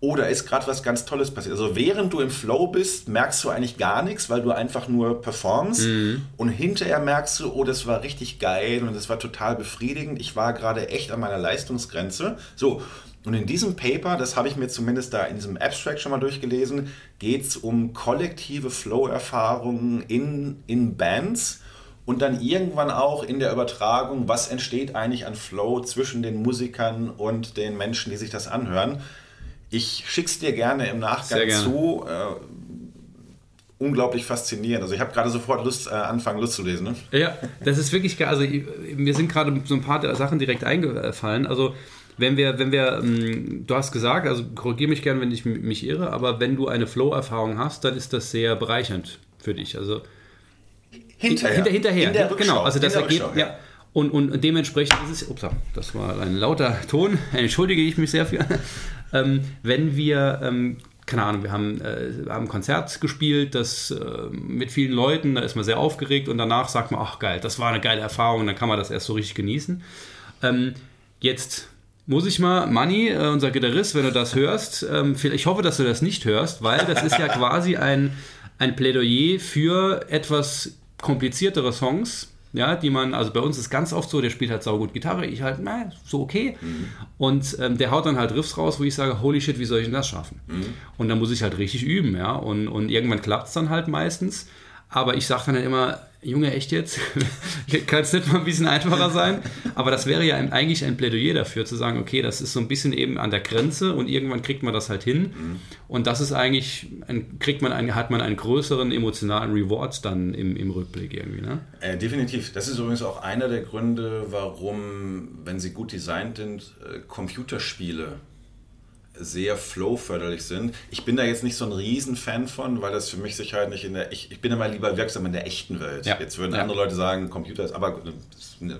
oder ist gerade was ganz Tolles passiert. Also während du im Flow bist, merkst du eigentlich gar nichts, weil du einfach nur performst. Mhm. Und hinterher merkst du, oh, das war richtig geil und das war total befriedigend. Ich war gerade echt an meiner Leistungsgrenze. So. Und in diesem Paper, das habe ich mir zumindest da in diesem Abstract schon mal durchgelesen, geht es um kollektive Flow-Erfahrungen in, in Bands und dann irgendwann auch in der Übertragung, was entsteht eigentlich an Flow zwischen den Musikern und den Menschen, die sich das anhören. Ich schick's dir gerne im Nachgang gerne. zu. Äh, unglaublich faszinierend. Also ich habe gerade sofort Lust, äh, anfangen Lust zu lesen. Ne? Ja, das ist wirklich geil. Also mir sind gerade so ein paar Sachen direkt eingefallen. Also wenn wir, wenn wir, ähm, du hast gesagt, also korrigiere mich gerne, wenn ich mich irre, aber wenn du eine Flow-Erfahrung hast, dann ist das sehr bereichernd für dich. Also hinterher. Hinter, hinterher, in der genau. Also das Ergebnis, ja. ja. Und, und dementsprechend ist es, ups, das war ein lauter Ton, entschuldige ich mich sehr für. ähm, wenn wir, ähm, keine Ahnung, wir haben, äh, haben ein Konzert gespielt, das äh, mit vielen Leuten, da ist man sehr aufgeregt und danach sagt man, ach geil, das war eine geile Erfahrung, dann kann man das erst so richtig genießen. Ähm, jetzt muss ich mal, Manni, äh, unser Gitarrist, wenn du das hörst, ähm, ich hoffe, dass du das nicht hörst, weil das ist ja quasi ein, ein Plädoyer für etwas kompliziertere Songs, ja, die man, also bei uns ist ganz oft so, der spielt halt saugut Gitarre, ich halt, na, so okay. Mhm. Und ähm, der haut dann halt Riffs raus, wo ich sage, holy shit, wie soll ich denn das schaffen? Mhm. Und dann muss ich halt richtig üben, ja. Und, und irgendwann klappt es dann halt meistens. Aber ich sage dann immer, Junge, echt jetzt? Kann es nicht mal ein bisschen einfacher sein? Aber das wäre ja eigentlich ein Plädoyer dafür, zu sagen, okay, das ist so ein bisschen eben an der Grenze und irgendwann kriegt man das halt hin. Mhm. Und das ist eigentlich, ein, kriegt man einen, hat man einen größeren emotionalen Reward dann im, im Rückblick irgendwie. Ne? Äh, definitiv. Das ist übrigens auch einer der Gründe, warum, wenn sie gut designt sind, äh, Computerspiele sehr flow-förderlich sind. Ich bin da jetzt nicht so ein Riesenfan von, weil das für mich sich halt nicht in der. Ich, ich bin immer lieber wirksam in der echten Welt. Ja. Jetzt würden ja. andere Leute sagen, Computer ist. Aber ne,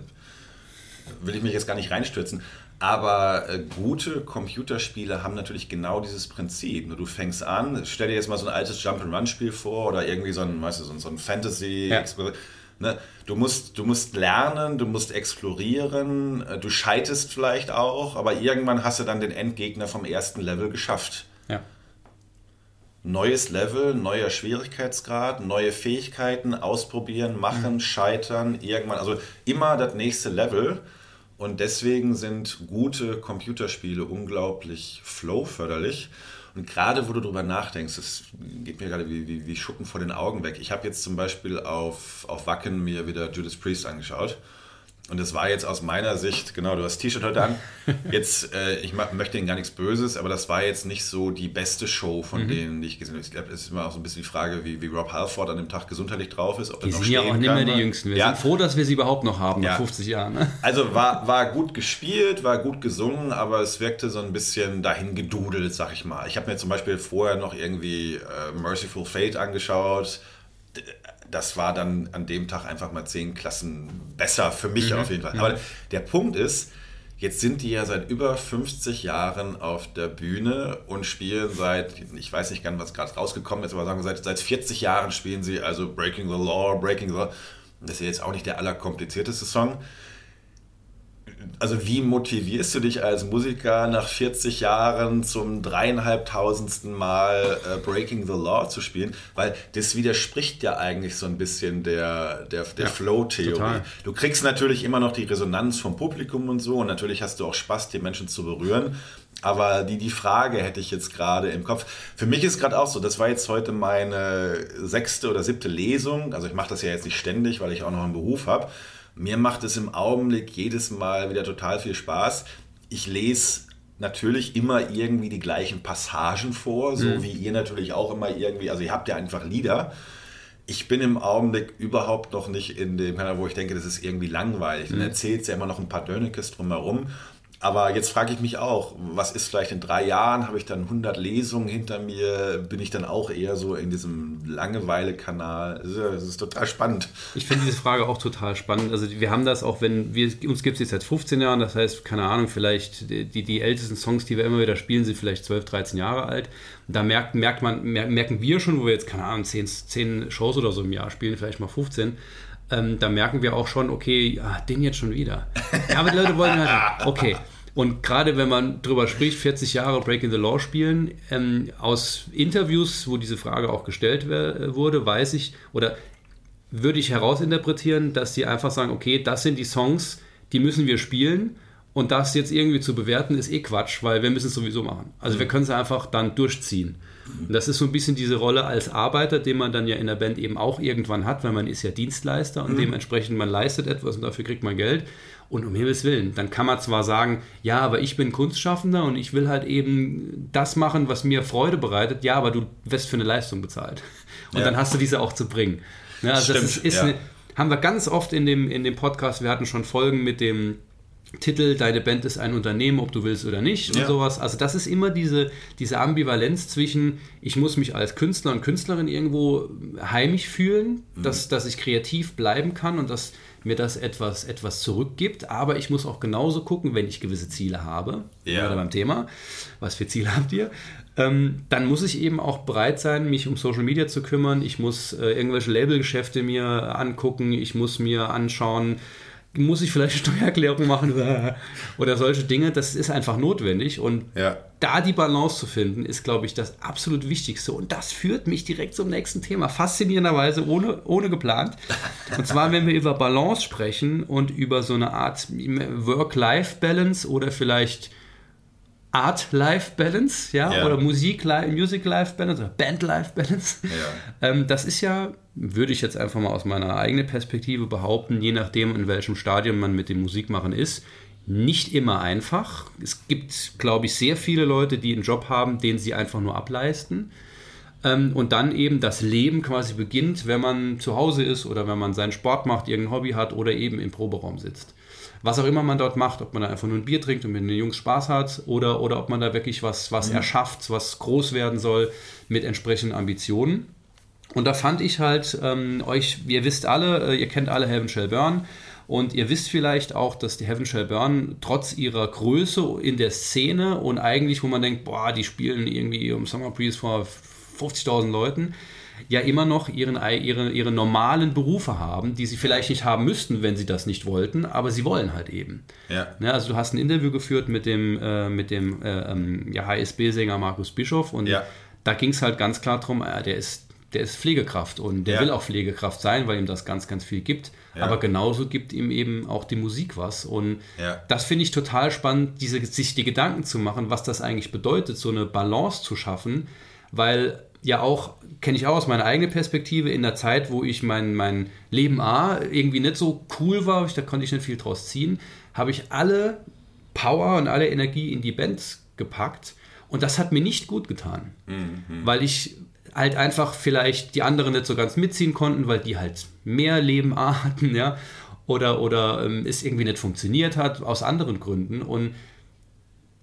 will ich mich jetzt gar nicht reinstürzen. Aber äh, gute Computerspiele haben natürlich genau dieses Prinzip. Du fängst an, stell dir jetzt mal so ein altes Jump-and-Run-Spiel vor oder irgendwie so ein, weißt du, so ein, so ein Fantasy. Ja. Ne? Du, musst, du musst lernen, du musst explorieren, äh, du scheitest vielleicht auch, aber irgendwann hast du dann den Endgegner vom ersten Level geschafft. Ja. Neues Level, neuer Schwierigkeitsgrad, neue Fähigkeiten, ausprobieren, machen, mhm. scheitern, irgendwann, also immer das nächste Level. Und deswegen sind gute Computerspiele unglaublich flow-förderlich. Und gerade wo du darüber nachdenkst, das geht mir gerade wie, wie, wie Schuppen vor den Augen weg. Ich habe jetzt zum Beispiel auf, auf Wacken mir wieder Judas Priest angeschaut. Und das war jetzt aus meiner Sicht, genau, du hast T-Shirt heute an. Jetzt, äh, ich möchte Ihnen gar nichts Böses, aber das war jetzt nicht so die beste Show von mhm. denen, die ich gesehen habe. Ich glaube, es ist immer auch so ein bisschen die Frage, wie, wie Rob Halford an dem Tag gesundheitlich drauf ist. Ob die sind ja auch nicht mehr die Jüngsten. Wir ja. sind froh, dass wir sie überhaupt noch haben, ja. nach 50 Jahren. Ne? Also war, war gut gespielt, war gut gesungen, aber es wirkte so ein bisschen dahin gedudelt, sag ich mal. Ich habe mir zum Beispiel vorher noch irgendwie äh, Merciful Fate angeschaut das war dann an dem Tag einfach mal zehn Klassen besser für mich mhm. auf jeden Fall. Aber der Punkt ist, jetzt sind die ja seit über 50 Jahren auf der Bühne und spielen seit, ich weiß nicht ganz, was gerade rausgekommen ist, aber sagen wir, seit, seit 40 Jahren spielen sie also Breaking the Law, Breaking the Law. Das ist ja jetzt auch nicht der allerkomplizierteste Song also wie motivierst du dich als Musiker nach 40 Jahren zum dreieinhalbtausendsten Mal äh, Breaking the Law zu spielen? Weil das widerspricht ja eigentlich so ein bisschen der, der, der ja, Flow-Theorie. Du kriegst natürlich immer noch die Resonanz vom Publikum und so und natürlich hast du auch Spaß, die Menschen zu berühren. Aber die, die Frage hätte ich jetzt gerade im Kopf. Für mich ist gerade auch so, das war jetzt heute meine sechste oder siebte Lesung. Also ich mache das ja jetzt nicht ständig, weil ich auch noch einen Beruf habe. Mir macht es im Augenblick jedes Mal wieder total viel Spaß. Ich lese natürlich immer irgendwie die gleichen Passagen vor, so mhm. wie ihr natürlich auch immer irgendwie, also ihr habt ja einfach Lieder. Ich bin im Augenblick überhaupt noch nicht in dem wo ich denke, das ist irgendwie langweilig. Dann mhm. erzählt es ja immer noch ein paar Dönekes drumherum. Aber jetzt frage ich mich auch, was ist vielleicht in drei Jahren? Habe ich dann 100 Lesungen hinter mir? Bin ich dann auch eher so in diesem Langeweile-Kanal? Das ist total spannend. Ich finde diese Frage auch total spannend. Also wir haben das auch, wenn wir, uns gibt es jetzt seit 15 Jahren, das heißt, keine Ahnung, vielleicht die, die ältesten Songs, die wir immer wieder spielen, sind vielleicht 12, 13 Jahre alt. da merkt, merkt man, merken wir schon, wo wir jetzt, keine Ahnung, 10, 10 Shows oder so im Jahr spielen, vielleicht mal 15, ähm, da merken wir auch schon, okay, ja, den jetzt schon wieder. Ja, aber die Leute wollen halt, okay, Und gerade wenn man drüber spricht, 40 Jahre Breaking the Law spielen, ähm, aus Interviews, wo diese Frage auch gestellt wurde, weiß ich oder würde ich herausinterpretieren, dass die einfach sagen, okay, das sind die Songs, die müssen wir spielen und das jetzt irgendwie zu bewerten, ist eh Quatsch, weil wir müssen es sowieso machen. Also wir können es einfach dann durchziehen. Und das ist so ein bisschen diese Rolle als Arbeiter, den man dann ja in der Band eben auch irgendwann hat, weil man ist ja Dienstleister und mhm. dementsprechend man leistet etwas und dafür kriegt man Geld. Und um Himmels Willen, dann kann man zwar sagen, ja, aber ich bin Kunstschaffender und ich will halt eben das machen, was mir Freude bereitet. Ja, aber du wirst für eine Leistung bezahlt. Und ja. dann hast du diese auch zu bringen. Ja, also Stimmt, das ist, ist ja. eine, haben wir ganz oft in dem, in dem Podcast, wir hatten schon Folgen mit dem Titel, deine Band ist ein Unternehmen, ob du willst oder nicht und sowas. Also das ist immer diese, diese Ambivalenz zwischen, ich muss mich als Künstler und Künstlerin irgendwo heimisch fühlen, mhm. dass, dass ich kreativ bleiben kann und dass mir das etwas, etwas zurückgibt, aber ich muss auch genauso gucken, wenn ich gewisse Ziele habe, ja. oder beim Thema, was für Ziele habt ihr, ähm, dann muss ich eben auch bereit sein, mich um Social Media zu kümmern. Ich muss äh, irgendwelche Labelgeschäfte mir angucken. Ich muss mir anschauen, muss ich vielleicht Steuererklärung machen oder solche Dinge. Das ist einfach notwendig. Und ja. da die Balance zu finden, ist, glaube ich, das absolut Wichtigste. Und das führt mich direkt zum nächsten Thema. Faszinierenderweise ohne, ohne geplant. Und zwar, wenn wir über Balance sprechen und über so eine Art Work-Life-Balance oder vielleicht Art-Life-Balance, ja, ja, oder Musik-Music-Life-Balance oder Band-Life-Balance. Ja. Ähm, das ist ja, würde ich jetzt einfach mal aus meiner eigenen Perspektive behaupten, je nachdem, in welchem Stadium man mit dem Musikmachen ist, nicht immer einfach. Es gibt, glaube ich, sehr viele Leute, die einen Job haben, den sie einfach nur ableisten. Ähm, und dann eben das Leben quasi beginnt, wenn man zu Hause ist oder wenn man seinen Sport macht, irgendein Hobby hat oder eben im Proberaum sitzt was auch immer man dort macht, ob man da einfach nur ein Bier trinkt und mit den Jungs Spaß hat oder, oder ob man da wirklich was, was mhm. erschafft, was groß werden soll mit entsprechenden Ambitionen. Und da fand ich halt ähm, euch, ihr wisst alle, äh, ihr kennt alle Heaven Shall Burn. Und ihr wisst vielleicht auch, dass die Heaven Shall Burn trotz ihrer Größe in der Szene und eigentlich, wo man denkt, boah, die spielen irgendwie um Summer Breeze vor 50.000 Leuten, ja immer noch ihren, ihre, ihre normalen Berufe haben, die sie vielleicht nicht haben müssten, wenn sie das nicht wollten, aber sie wollen halt eben. Ja. ne, also du hast ein Interview geführt mit dem, äh, mit dem äh, ähm, ja, HSB-Sänger Markus Bischof und ja. da ging es halt ganz klar darum, äh, der ist der ist Pflegekraft und der ja. will auch Pflegekraft sein, weil ihm das ganz, ganz viel gibt. Ja. Aber genauso gibt ihm eben auch die Musik was. Und ja. das finde ich total spannend, diese, sich die Gedanken zu machen, was das eigentlich bedeutet, so eine Balance zu schaffen, weil ja auch, kenne ich auch aus meiner eigenen Perspektive, in der Zeit, wo ich mein, mein Leben A irgendwie nicht so cool war, da konnte ich nicht viel draus ziehen, habe ich alle Power und alle Energie in die Bands gepackt. Und das hat mir nicht gut getan, mhm. weil ich halt einfach vielleicht die anderen nicht so ganz mitziehen konnten, weil die halt mehr Leben A hatten, ja, oder, oder ähm, es irgendwie nicht funktioniert hat, aus anderen Gründen. Und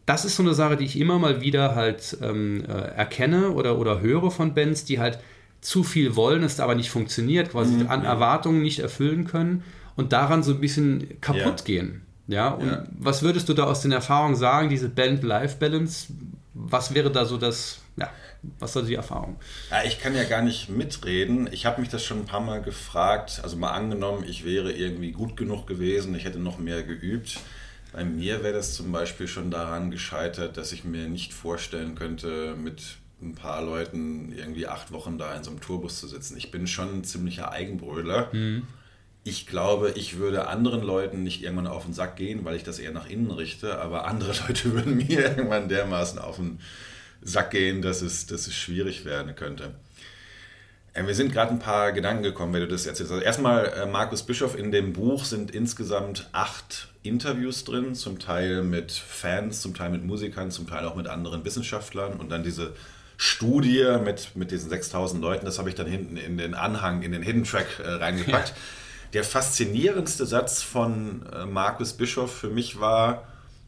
das ist so eine Sache, die ich immer mal wieder halt ähm, äh, erkenne oder, oder höre von Bands, die halt zu viel wollen, es aber nicht funktioniert, quasi mhm. an Erwartungen nicht erfüllen können und daran so ein bisschen kaputt ja. gehen. Ja, und ja. was würdest du da aus den Erfahrungen sagen, diese Band-Life-Balance? Was wäre da so das, ja, was ist da die Erfahrung? Ja, ich kann ja gar nicht mitreden. Ich habe mich das schon ein paar Mal gefragt. Also mal angenommen, ich wäre irgendwie gut genug gewesen, ich hätte noch mehr geübt bei mir wäre das zum Beispiel schon daran gescheitert, dass ich mir nicht vorstellen könnte, mit ein paar Leuten irgendwie acht Wochen da in so einem Tourbus zu sitzen. Ich bin schon ein ziemlicher Eigenbrödler. Mhm. Ich glaube, ich würde anderen Leuten nicht irgendwann auf den Sack gehen, weil ich das eher nach innen richte, aber andere Leute würden mir irgendwann dermaßen auf den Sack gehen, dass es, dass es schwierig werden könnte. Äh, wir sind gerade ein paar Gedanken gekommen, wenn du das erzählst. Also erstmal, äh, Markus Bischof, in dem Buch sind insgesamt acht Interviews drin, zum Teil mit Fans, zum Teil mit Musikern, zum Teil auch mit anderen Wissenschaftlern und dann diese Studie mit, mit diesen 6000 Leuten, das habe ich dann hinten in den Anhang, in den Hidden Track äh, reingepackt. Ja. Der faszinierendste Satz von äh, Markus Bischof für mich war,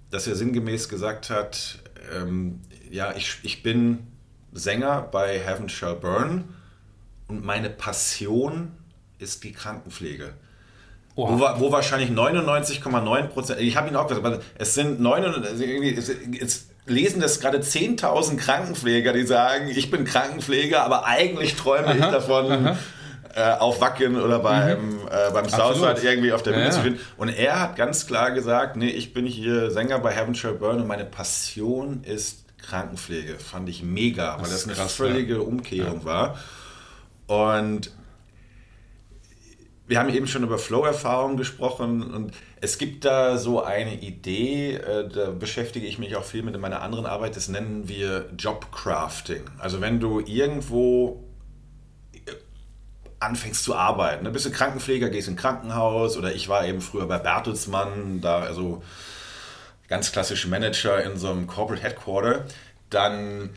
dass er sinngemäß gesagt hat, ähm, ja, ich, ich bin Sänger bei Heaven Shall Burn und meine Passion ist die Krankenpflege. Wo, wo, wahrscheinlich 99,9 Prozent, ich habe ihn auch gesagt, aber es sind 99, jetzt lesen das gerade 10.000 Krankenpfleger, die sagen, ich bin Krankenpfleger, aber eigentlich träume aha, ich davon, äh, auf Wacken oder beim, mhm. äh, beim Southside irgendwie auf der Bühne ja, zu finden. Und er hat ganz klar gesagt, nee, ich bin hier Sänger bei Heaven Shall Burn und meine Passion ist Krankenpflege. Fand ich mega, weil das, das eine krass, völlige ja. Umkehrung war. Und wir haben eben schon über Flow-Erfahrungen gesprochen und es gibt da so eine Idee, äh, da beschäftige ich mich auch viel mit in meiner anderen Arbeit, das nennen wir Jobcrafting. Also wenn du irgendwo äh, anfängst zu arbeiten, ne? bist du Krankenpfleger, gehst in ein Krankenhaus oder ich war eben früher bei Bertelsmann, da also ganz klassisch Manager in so einem Corporate Headquarter, dann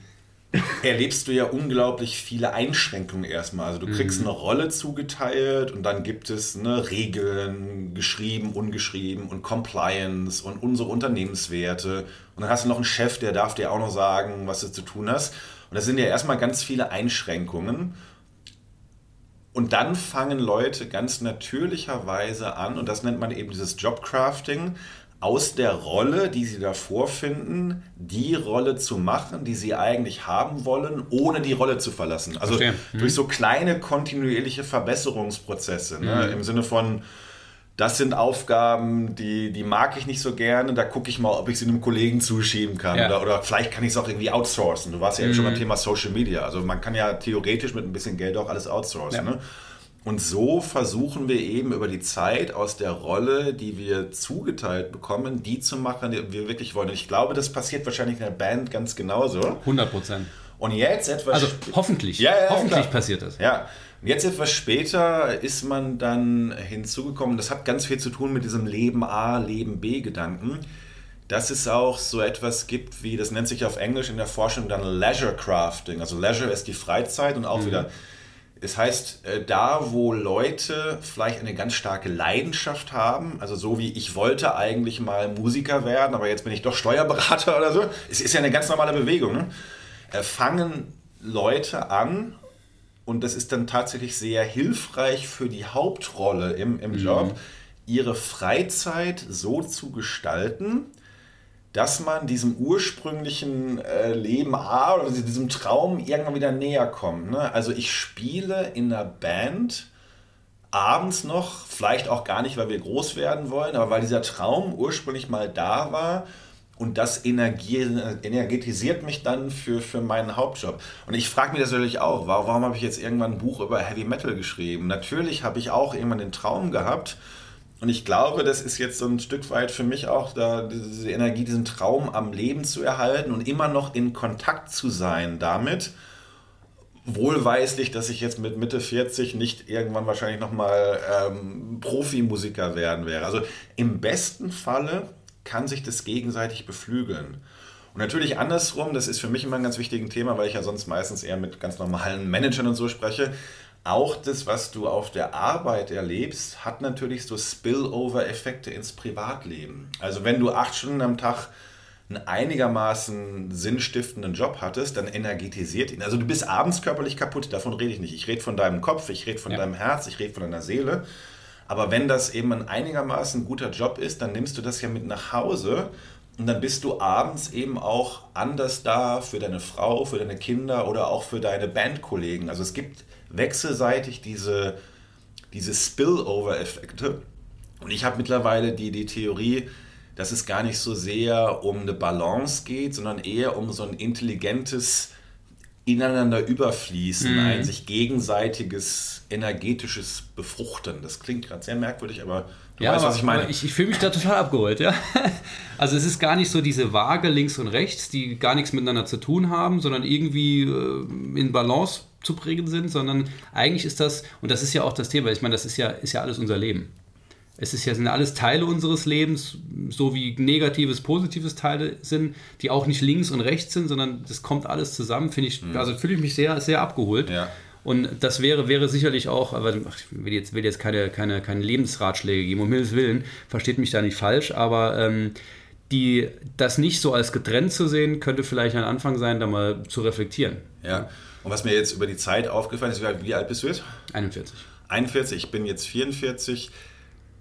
erlebst du ja unglaublich viele Einschränkungen erstmal. Also du kriegst mhm. eine Rolle zugeteilt und dann gibt es ne, Regeln, geschrieben, ungeschrieben und Compliance und unsere Unternehmenswerte. Und dann hast du noch einen Chef, der darf dir auch noch sagen, was du zu tun hast. Und das sind ja erstmal ganz viele Einschränkungen. Und dann fangen Leute ganz natürlicherweise an, und das nennt man eben dieses Jobcrafting, aus der Rolle, die sie da vorfinden, die Rolle zu machen, die sie eigentlich haben wollen, ohne die Rolle zu verlassen. Also mhm. durch so kleine kontinuierliche Verbesserungsprozesse. Ne? Mhm. Im Sinne von, das sind Aufgaben, die, die mag ich nicht so gerne. Da gucke ich mal, ob ich sie einem Kollegen zuschieben kann. Ja. Oder, oder vielleicht kann ich es auch irgendwie outsourcen. Du warst ja mhm. eben schon beim Thema Social Media. Also man kann ja theoretisch mit ein bisschen Geld auch alles outsourcen. Ja. Ne? Und so versuchen wir eben über die Zeit aus der Rolle, die wir zugeteilt bekommen, die zu machen, die wir wirklich wollen. Und ich glaube, das passiert wahrscheinlich in der Band ganz genauso. 100 Prozent. Und jetzt etwas. Also hoffentlich. Ja, ja, hoffentlich klar. passiert das. Ja. Und jetzt etwas später ist man dann hinzugekommen, das hat ganz viel zu tun mit diesem Leben A, Leben B Gedanken, dass es auch so etwas gibt wie, das nennt sich auf Englisch in der Forschung dann Leisure Crafting. Also Leisure ist die Freizeit und auch mhm. wieder das heißt, äh, da wo Leute vielleicht eine ganz starke Leidenschaft haben, also so wie ich wollte eigentlich mal Musiker werden, aber jetzt bin ich doch Steuerberater oder so, es ist ja eine ganz normale Bewegung, ne? Äh, fangen Leute an und das ist dann tatsächlich sehr hilfreich für die Hauptrolle im, im Job, mhm. ihre Freizeit so zu gestalten, dass man diesem ursprünglichen äh, Leben A oder diesem Traum irgendwann wieder näher kommt. Ne? Also ich spiele in einer Band abends noch, vielleicht auch gar nicht, weil wir groß werden wollen, aber weil dieser Traum ursprünglich mal da war und das energetisiert mich dann für, für meinen Hauptjob. Und ich frage mich das natürlich auch, warum, warum habe ich jetzt irgendwann ein Buch über Heavy Metal geschrieben? Natürlich habe ich auch irgendwann den Traum gehabt, und ich glaube, das ist jetzt so ein Stück weit für mich auch da, diese Energie, diesen Traum am Leben zu erhalten und immer noch in Kontakt zu sein damit. Wohlweislich, dass ich jetzt mit Mitte 40 nicht irgendwann wahrscheinlich nochmal ähm, Profimusiker werden werde. Also im besten Falle kann sich das gegenseitig beflügeln. Und natürlich andersrum, das ist für mich immer ein ganz wichtiges Thema, weil ich ja sonst meistens eher mit ganz normalen Managern und so spreche auch das, was du auf der Arbeit erlebst, hat natürlich so Spillover-Effekte ins Privatleben. Also wenn du acht Stunden am Tag einen einigermaßen sinnstiftenden Job hattest, dann energetisiert ihn. Also du bist abends körperlich kaputt, davon rede ich nicht. Ich rede von deinem Kopf, ich rede von ja. deinem Herz, ich rede von deiner Seele. Aber wenn das eben ein einigermaßen guter Job ist, dann nimmst du das ja mit nach Hause und dann bist du abends eben auch anders da für deine Frau, für deine Kinder oder auch für deine Bandkollegen. Also es gibt wechselseitig diese, diese Spillover-Effekte. Und ich habe mittlerweile die, die Theorie, dass es gar nicht so sehr um eine Balance geht, sondern eher um so ein intelligentes ineinander überfließen, mhm. ein sich gegenseitiges energetisches Befruchten. Das klingt gerade sehr merkwürdig, aber du ja, weißt, was ich meine. Ich, ich fühle mich da total abgeholt, ja. Also es ist gar nicht so diese Waage links und rechts, die gar nichts miteinander zu tun haben, sondern irgendwie äh, in Balance zu prägen sind, sondern eigentlich ist das, und das ist ja auch das Thema, ich meine, das ist ja, ist ja alles unser Leben. Es ist ja, sind alles Teile unseres Lebens, so wie negatives, positives Teile sind, die auch nicht links und rechts sind, sondern das kommt alles zusammen, finde ich, mhm. also fühle ich mich sehr, sehr abgeholt. Ja. Und das wäre, wäre sicherlich auch, aber ich will jetzt, will jetzt keine, keine, keine Lebensratschläge geben, um Himmels Willen, versteht mich da nicht falsch, aber ähm, die, das nicht so als getrennt zu sehen, könnte vielleicht ein Anfang sein, da mal zu reflektieren. Ja. Und was mir jetzt über die Zeit aufgefallen ist, wie alt bist du jetzt? 41. 41, ich bin jetzt 44.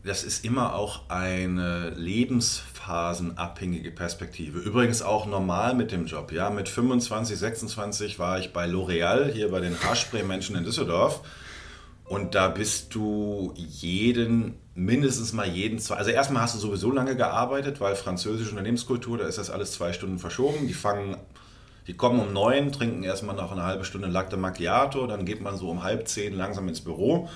Das ist immer auch eine lebensphasenabhängige Perspektive. Übrigens auch normal mit dem Job. Ja, mit 25, 26 war ich bei L'Oreal, hier bei den Haarspray-Menschen in Düsseldorf. Und da bist du jeden, mindestens mal jeden zwei. Also erstmal hast du sowieso lange gearbeitet, weil französische Unternehmenskultur, da ist das alles zwei Stunden verschoben. Die fangen, die kommen um neun, trinken erstmal noch eine halbe Stunde Latte Macchiato, dann geht man so um halb zehn langsam ins Büro.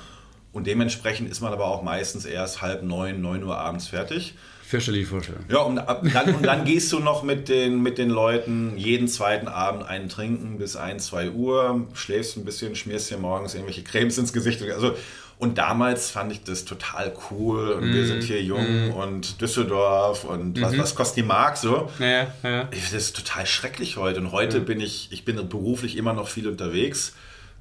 Und dementsprechend ist man aber auch meistens erst halb neun, neun Uhr abends fertig. Fürchterliche Vorstellung. Ja, und dann, und dann gehst du noch mit den, mit den Leuten jeden zweiten Abend einen trinken bis 1, 2 Uhr, schläfst ein bisschen, schmierst dir morgens irgendwelche Cremes ins Gesicht. Also, und damals fand ich das total cool und mm, wir sind hier jung mm. und Düsseldorf und was, mm was kostet die Mark so. Ja, ja. Das ist total schrecklich heute. Und heute ja. bin ich, ich bin beruflich immer noch viel unterwegs.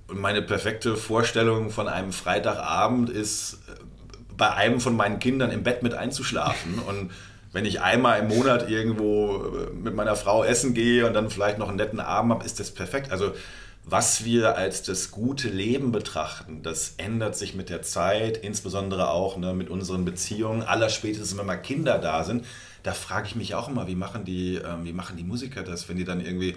Und meine perfekte Vorstellung von einem Freitagabend ist bei einem von meinen Kindern im Bett mit einzuschlafen. Und wenn ich einmal im Monat irgendwo äh, mit meiner Frau essen gehe und dann vielleicht noch einen netten Abend habe, ist das perfekt. Also was wir als das gute Leben betrachten, das ändert sich mit der Zeit, insbesondere auch ne, mit unseren Beziehungen. Allerspätestens, wenn mal Kinder da sind, da frage ich mich auch immer, wie machen die, ähm, wie machen die Musiker das, wenn die dann irgendwie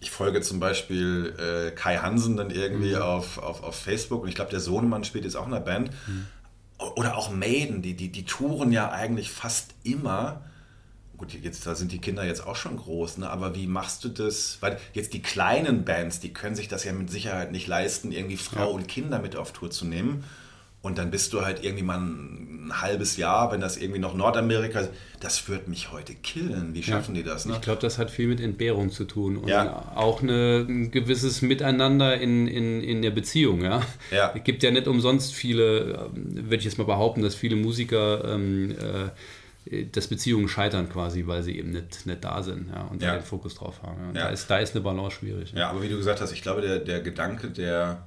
ich folge zum Beispiel äh, Kai Hansen dann irgendwie mhm. auf, auf, auf Facebook und ich glaube, der Sohnemann spielt jetzt auch in der Band. Mhm oder auch Maiden, die, die, die touren ja eigentlich fast immer. Gut, jetzt da sind die Kinder jetzt auch schon groß, ne? aber wie machst du das? Weil jetzt die kleinen Bands, die können sich das ja mit Sicherheit nicht leisten, irgendwie Frau ja. und Kinder mit auf Tour zu nehmen. Und dann bist du halt irgendwie mal ein halbes Jahr, wenn das irgendwie noch Nordamerika ist. Das wird mich heute killen. Wie schaffen ja, die das? Ne? Ich glaube, das hat viel mit Entbehrung zu tun und ja. auch eine, ein gewisses Miteinander in, in, in der Beziehung. Ja? Ja. Es gibt ja nicht umsonst viele, ähm, würde ich jetzt mal behaupten, dass viele Musiker ähm, äh, dass Beziehungen scheitern quasi, weil sie eben nicht, nicht da sind ja, und ja. da den Fokus drauf haben. Ja. Da, ist, da ist eine Balance schwierig. Ja, aber wie du gesagt hast, ich glaube, der, der Gedanke der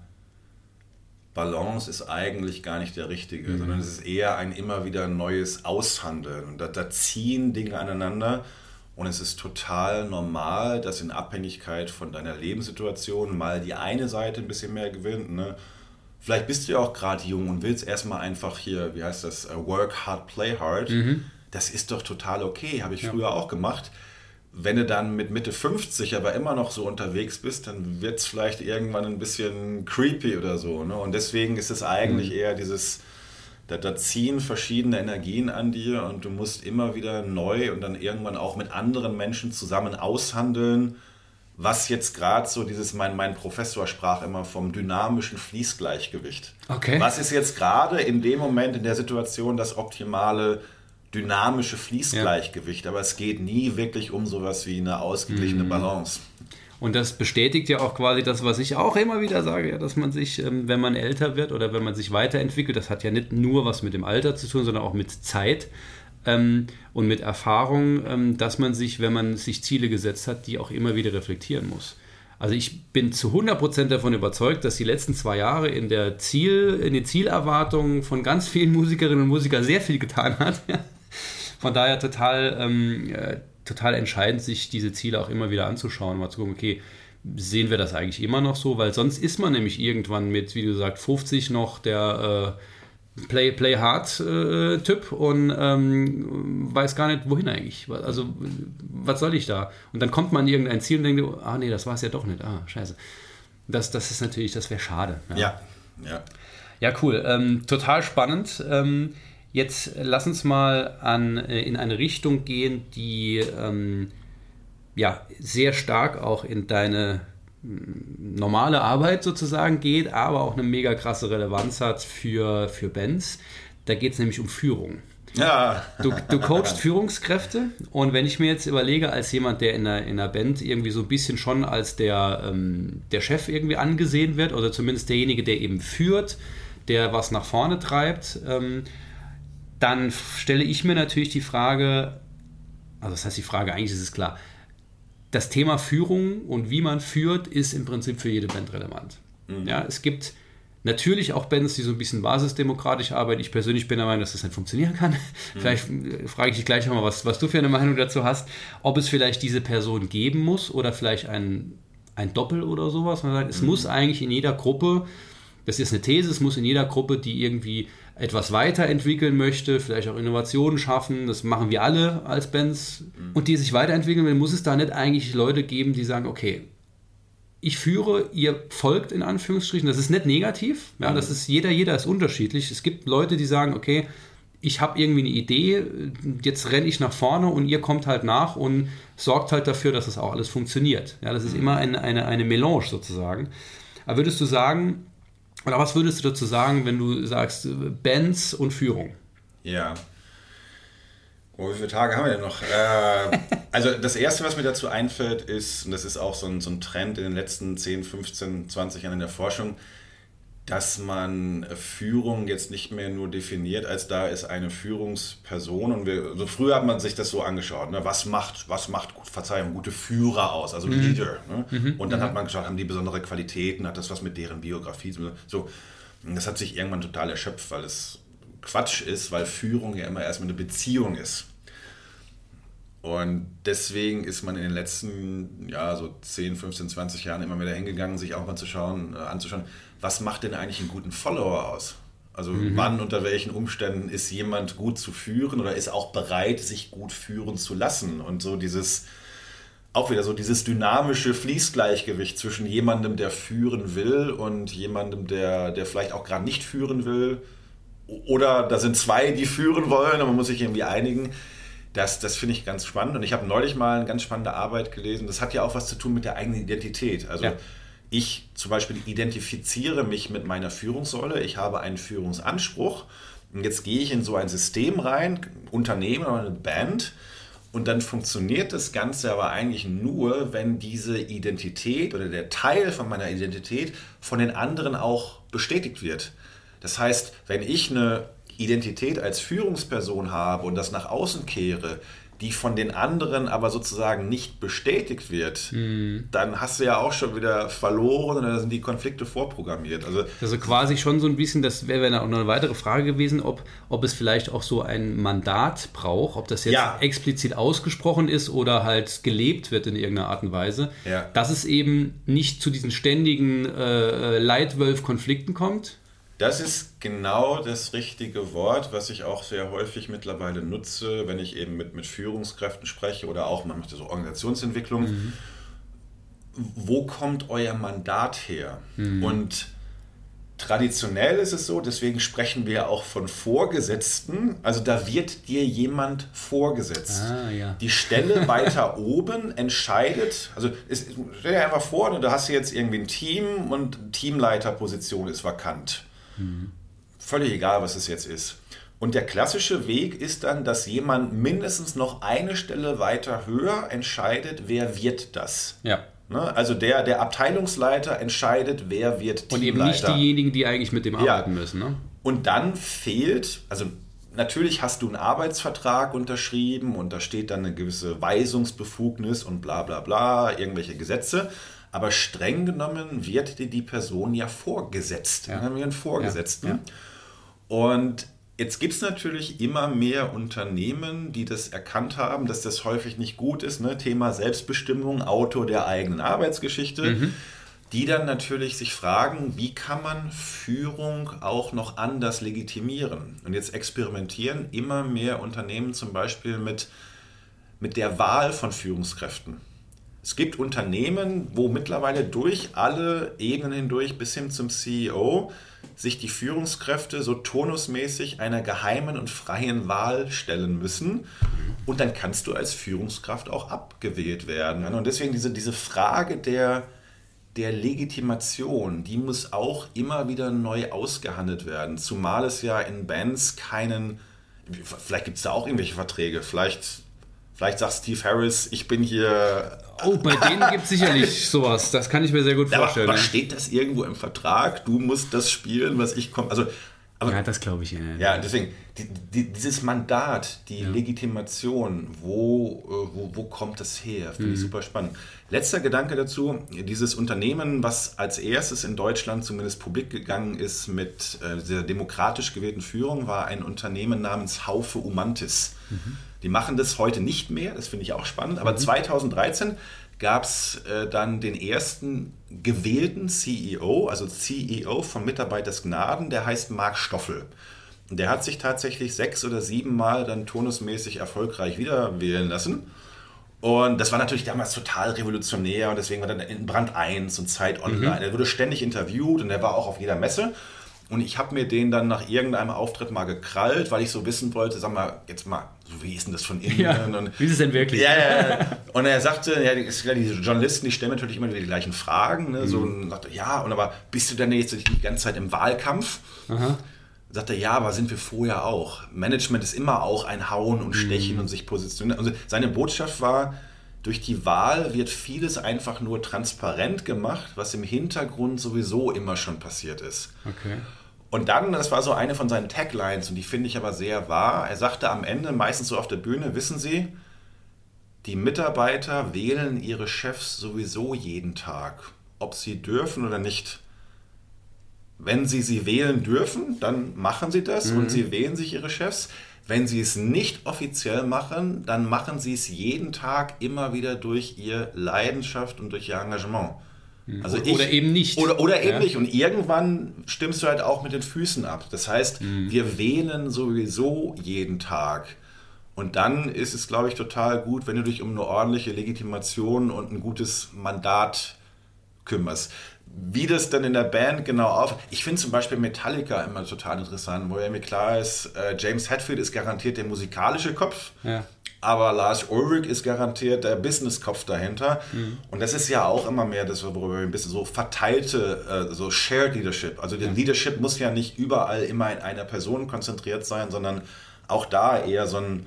Balance ist eigentlich gar nicht der richtige, mhm. sondern es ist eher ein immer wieder neues Aushandeln. Und da, da, ziehen Dinge aneinander und es ist total normal, dass in Abhängigkeit von deiner Lebenssituation mal die eine Seite ein bisschen mehr gewinnt. Ne? Vielleicht bist du ja auch gerade jung und willst erstmal einfach hier, wie heißt das, uh, work hard, play hard. Mhm. Das ist doch total okay, habe ich ja. früher auch gemacht wenn du dann mit Mitte 50 aber immer noch so unterwegs bist, dann wird es vielleicht irgendwann ein bisschen creepy oder so. Ne? Und deswegen ist es eigentlich mhm. eher dieses, da, da, ziehen verschiedene Energien an dir und du musst immer wieder neu und dann irgendwann auch mit anderen Menschen zusammen aushandeln, was jetzt gerade so dieses, mein, mein Professor sprach immer vom dynamischen Fließgleichgewicht. Okay. Was ist jetzt gerade in dem Moment in der Situation das optimale dynamische Fließgleichgewicht, ja. aber es geht nie wirklich um sowas wie eine ausgeglichene mhm. Balance. Und das bestätigt ja auch quasi das, was ich auch immer wieder sage, ja, dass man sich, ähm, wenn man älter wird oder wenn man sich weiterentwickelt, das hat ja nicht nur was mit dem Alter zu tun, sondern auch mit Zeit ähm, und mit Erfahrung, ähm, dass man sich, wenn man sich Ziele gesetzt hat, die auch immer wieder reflektieren muss. Also ich bin zu 100% davon überzeugt, dass die letzten zwei Jahre in der Ziel, in den Zielerwartungen von ganz vielen Musikerinnen und Musikern sehr viel getan hat. Von daher total, ähm, äh, total entscheidend, sich diese Ziele auch immer wieder anzuschauen, mal zu gucken, okay, sehen wir das eigentlich immer noch so? Weil sonst ist man nämlich irgendwann mit, wie du sagst, 50 noch der äh, Play, Play Hard äh, Typ und ähm, weiß gar nicht, wohin eigentlich. Also, was soll ich da? Und dann kommt man in irgendein Ziel und denkt, ah nee, das war es ja doch nicht. Ah, scheiße. Das, das ist natürlich, das wäre schade. Ja, ja. Ja, ja cool. Ähm, total spannend. Ähm, Jetzt lass uns mal an, äh, in eine Richtung gehen, die ähm, ja, sehr stark auch in deine mm, normale Arbeit sozusagen geht, aber auch eine mega krasse Relevanz hat für, für Bands. Da geht es nämlich um Führung. Ja. Du, du coachst Führungskräfte und wenn ich mir jetzt überlege, als jemand, der in einer, in einer Band irgendwie so ein bisschen schon als der, ähm, der Chef irgendwie angesehen wird oder zumindest derjenige, der eben führt, der was nach vorne treibt, ähm, dann stelle ich mir natürlich die Frage, also das heißt die Frage, eigentlich ist es klar, das Thema Führung und wie man führt, ist im Prinzip für jede Band relevant. Mhm. Ja, es gibt natürlich auch Bands, die so ein bisschen basisdemokratisch arbeiten. Ich persönlich bin der Meinung, dass das nicht funktionieren kann. Mhm. Vielleicht äh, frage ich dich gleich nochmal, was, was du für eine Meinung dazu hast. Ob es vielleicht diese Person geben muss oder vielleicht ein, ein Doppel oder sowas. Man sagt, es mhm. muss eigentlich in jeder Gruppe, das ist eine These, es muss in jeder Gruppe, die irgendwie etwas weiterentwickeln möchte, vielleicht auch Innovationen schaffen, das machen wir alle als Bands, mhm. und die sich weiterentwickeln will, muss es da nicht eigentlich Leute geben, die sagen, okay, ich führe, ihr folgt in Anführungsstrichen. Das ist nicht negativ. Ja, das ist jeder, jeder ist unterschiedlich. Es gibt Leute, die sagen, okay, ich habe irgendwie eine Idee, jetzt renne ich nach vorne und ihr kommt halt nach und sorgt halt dafür, dass das auch alles funktioniert. Ja, das ist immer eine, eine, eine Melange sozusagen. Aber würdest du sagen, oder was würdest du dazu sagen, wenn du sagst Bands und Führung? Ja. Oh, wie viele Tage haben wir denn noch? Äh, also das Erste, was mir dazu einfällt, ist, und das ist auch so ein, so ein Trend in den letzten 10, 15, 20 Jahren in der Forschung, dass man Führung jetzt nicht mehr nur definiert, als da ist eine Führungsperson. Und wir, also früher hat man sich das so angeschaut, ne? was macht, was macht, Verzeihung, gute Führer aus, also mhm. Leader. Ne? Mhm. Und dann mhm. hat man geschaut, haben die besondere Qualitäten, hat das was mit deren Biografie zu so. Und das hat sich irgendwann total erschöpft, weil es Quatsch ist, weil Führung ja immer erstmal eine Beziehung ist. Und deswegen ist man in den letzten ja, so 10, 15, 20 Jahren immer wieder hingegangen, sich auch mal zu schauen, äh, anzuschauen, was macht denn eigentlich einen guten Follower aus? Also mhm. wann, unter welchen Umständen ist jemand gut zu führen oder ist auch bereit, sich gut führen zu lassen? Und so dieses, auch wieder so dieses dynamische Fließgleichgewicht zwischen jemandem, der führen will und jemandem, der, der vielleicht auch gerade nicht führen will. Oder da sind zwei, die führen wollen und man muss sich irgendwie einigen. Das, das finde ich ganz spannend. Und ich habe neulich mal eine ganz spannende Arbeit gelesen. Das hat ja auch was zu tun mit der eigenen Identität. Also ja ich zum Beispiel identifiziere mich mit meiner Führungsrolle, ich habe einen Führungsanspruch und jetzt gehe ich in so ein System rein, Unternehmen oder eine Band und dann funktioniert das Ganze aber eigentlich nur, wenn diese Identität oder der Teil von meiner Identität von den anderen auch bestätigt wird. Das heißt, wenn ich eine Identität als Führungsperson habe und das nach außen kehre, die von den anderen aber sozusagen nicht bestätigt wird, mhm. dann hast du ja auch schon wieder verloren und dann sind die Konflikte vorprogrammiert. Also, also quasi schon so ein bisschen, das wäre wär auch noch eine weitere Frage gewesen, ob, ob es vielleicht auch so ein Mandat braucht, ob das jetzt ja. explizit ausgesprochen ist oder halt gelebt wird in irgendeiner Art und Weise, ja. dass es eben nicht zu diesen ständigen äh, Leitwölf-Konflikten kommt, das ist genau das richtige Wort, was ich auch sehr häufig mittlerweile nutze, wenn ich eben mit, mit Führungskräften spreche oder auch, man macht so Organisationsentwicklung. Mhm. Wo kommt euer Mandat her? Mhm. Und traditionell ist es so, deswegen sprechen wir auch von Vorgesetzten. Also da wird dir jemand vorgesetzt. Ah, ja. Die Stelle weiter oben entscheidet, also es, stell dir einfach vor, du hast jetzt irgendwie ein Team und Teamleiterposition ist vakant. Mhm. Völlig egal, was es jetzt ist. Und der klassische Weg ist dann, dass jemand mindestens noch eine Stelle weiter höher entscheidet, wer wird das. Ja. Ne? Also der, der Abteilungsleiter entscheidet, wer wird Teamleiter. Und eben nicht diejenigen, die eigentlich mit dem ja. arbeiten müssen. Ne? Und dann fehlt, also natürlich hast du einen Arbeitsvertrag unterschrieben und da steht dann eine gewisse Weisungsbefugnis und bla bla bla, irgendwelche Gesetze. Aber streng genommen wird dir die Person ja vorgesetzt. Ja. Dann haben wir einen Vorgesetzten. Ja. Ja. Und Jetzt gibt es natürlich immer mehr Unternehmen, die das erkannt haben, dass das häufig nicht gut ist. Ne? Thema Selbstbestimmung, Autor der eigenen Arbeitsgeschichte. Mhm. Die dann natürlich sich fragen, wie kann man Führung auch noch anders legitimieren? Und jetzt experimentieren immer mehr Unternehmen zum Beispiel mit, mit der Wahl von Führungskräften. Es gibt Unternehmen, wo mittlerweile durch alle Ebenen hindurch bis hin zum CEO sich die Führungskräfte so tonusmäßig einer geheimen und freien Wahl stellen müssen. Und dann kannst du als Führungskraft auch abgewählt werden. Und deswegen diese, diese Frage der, der Legitimation, die muss auch immer wieder neu ausgehandelt werden. Zumal es ja in Bands keinen, vielleicht gibt es da auch irgendwelche Verträge, vielleicht Vielleicht sagt Steve Harris, ich bin hier. Oh, bei denen gibt es sicherlich sowas. Das kann ich mir sehr gut vorstellen. Aber, aber steht das irgendwo im Vertrag? Du musst das spielen, was ich komme. Also, aber, ja, das glaube ich. Ja, ja deswegen, die, die, dieses Mandat, die ja. Legitimation, wo, äh, wo, wo kommt das her? Finde mhm. ich super spannend. Letzter Gedanke dazu: dieses Unternehmen, was als erstes in Deutschland zumindest publik gegangen ist mit äh, dieser demokratisch gewählten Führung, war ein Unternehmen namens Haufe Umantis. Mhm die machen das heute nicht mehr, das finde ich auch spannend, aber mhm. 2013 gab es äh, dann den ersten gewählten CEO, also CEO von Mitarbeitersgnaden, der heißt Marc Stoffel. Und der hat sich tatsächlich sechs oder sieben Mal dann turnusmäßig erfolgreich wieder wählen lassen. Und das war natürlich damals total revolutionär und deswegen war dann in Brand 1 und Zeit Online. Mhm. Er wurde ständig interviewt und er war auch auf jeder Messe. Und ich habe mir den dann nach irgendeinem Auftritt mal gekrallt, weil ich so wissen wollte, sag mal, jetzt mal, wie ist denn das von innen? Ja, und, wie ist es denn wirklich? Ja, ja. Und er sagte, ja, diese Journalisten, die stellen natürlich immer wieder die gleichen Fragen. Ne? So, mhm. und sagte, ja, und aber bist du denn jetzt die ganze Zeit im Wahlkampf? Aha. Sagt er, ja, aber sind wir vorher auch. Management ist immer auch ein Hauen und Stechen mhm. und sich positionieren. Also seine Botschaft war, durch die Wahl wird vieles einfach nur transparent gemacht, was im Hintergrund sowieso immer schon passiert ist. Okay. Und dann, das war so eine von seinen Taglines und die finde ich aber sehr wahr. Er sagte am Ende, meistens so auf der Bühne, wissen Sie, die Mitarbeiter wählen ihre Chefs sowieso jeden Tag, ob sie dürfen oder nicht wenn sie sie wählen dürfen, dann machen sie das mhm. und sie wählen sich ihre Chefs. Wenn sie es nicht offiziell machen, dann machen sie es jeden Tag immer wieder durch ihre Leidenschaft und durch ihr Engagement. Mhm. Also ich, oder eben nicht. Oder, oder eben ja. nicht. Und irgendwann stimmst du halt auch mit den Füßen ab. Das heißt, mhm. wir wählen sowieso jeden Tag. Und dann ist es, glaube ich, total gut, wenn du dich um eine ordentliche Legitimation und ein gutes Mandat kümmerst wie das dann in der Band genau auf. Ich finde zum Beispiel Metallica immer total interessant, wo ja mir klar ist, äh, James Hetfield ist garantiert der musikalische Kopf. Ja. Aber Lars Ulrich ist garantiert der Business-Kopf dahinter. Mhm. Und das ist ja auch immer mehr das, worüber wir ein bisschen so verteilte, äh, so Shared Leadership. Also der ja. Leadership muss ja nicht überall immer in einer Person konzentriert sein, sondern auch da eher so ein,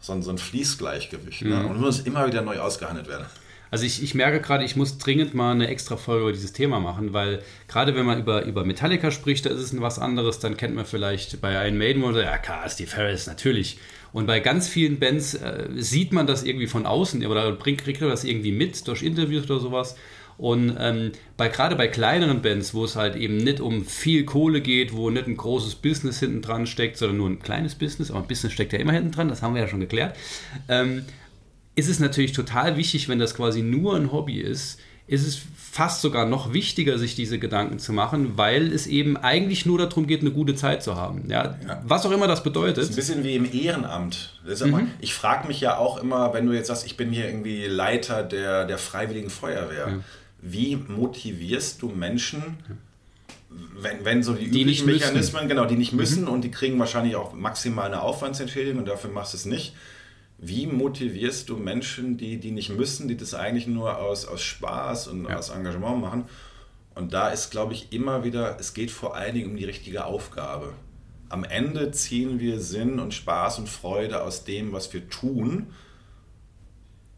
so ein, so ein Fließgleichgewicht. Ne? Mhm. Ne? Und muss immer wieder neu ausgehandelt werden. Also ich, ich merke gerade, ich muss dringend mal eine extra Folge über dieses Thema machen, weil gerade wenn man über, über Metallica spricht, da ist es was anderes, dann kennt man vielleicht bei Iron Maiden oder ja klar, Steve Harris, natürlich. Und bei ganz vielen Bands äh, sieht man das irgendwie von außen oder bringt, kriegt man das irgendwie mit durch Interviews oder sowas. Und ähm, bei, gerade bei kleineren Bands, wo es halt eben nicht um viel Kohle geht, wo nicht ein großes Business hinten dran steckt, sondern nur ein kleines Business, aber ein Business steckt ja immer hinten dran, das haben wir ja schon geklärt. Ähm, ist es natürlich total wichtig, wenn das quasi nur ein Hobby ist, ist es fast sogar noch wichtiger, sich diese Gedanken zu machen, weil es eben eigentlich nur darum geht, eine gute Zeit zu haben. Ja, ja. Was auch immer das bedeutet. Das ist ein bisschen wie im Ehrenamt. Mhm. ich frage mich ja auch immer, wenn du jetzt sagst, ich bin hier irgendwie Leiter der, der Freiwilligen Feuerwehr, ja. wie motivierst du Menschen, wenn, wenn so die, die üblichen Mechanismen, müssen. genau, die nicht müssen mhm. und die kriegen wahrscheinlich auch maximal eine Aufwandsentschädigung und dafür machst du es nicht wie motivierst du Menschen, die, die nicht müssen, die das eigentlich nur aus, aus Spaß und ja. aus Engagement machen? Und da ist, glaube ich, immer wieder, es geht vor allen Dingen um die richtige Aufgabe. Am Ende ziehen wir Sinn und Spaß und Freude aus dem, was wir tun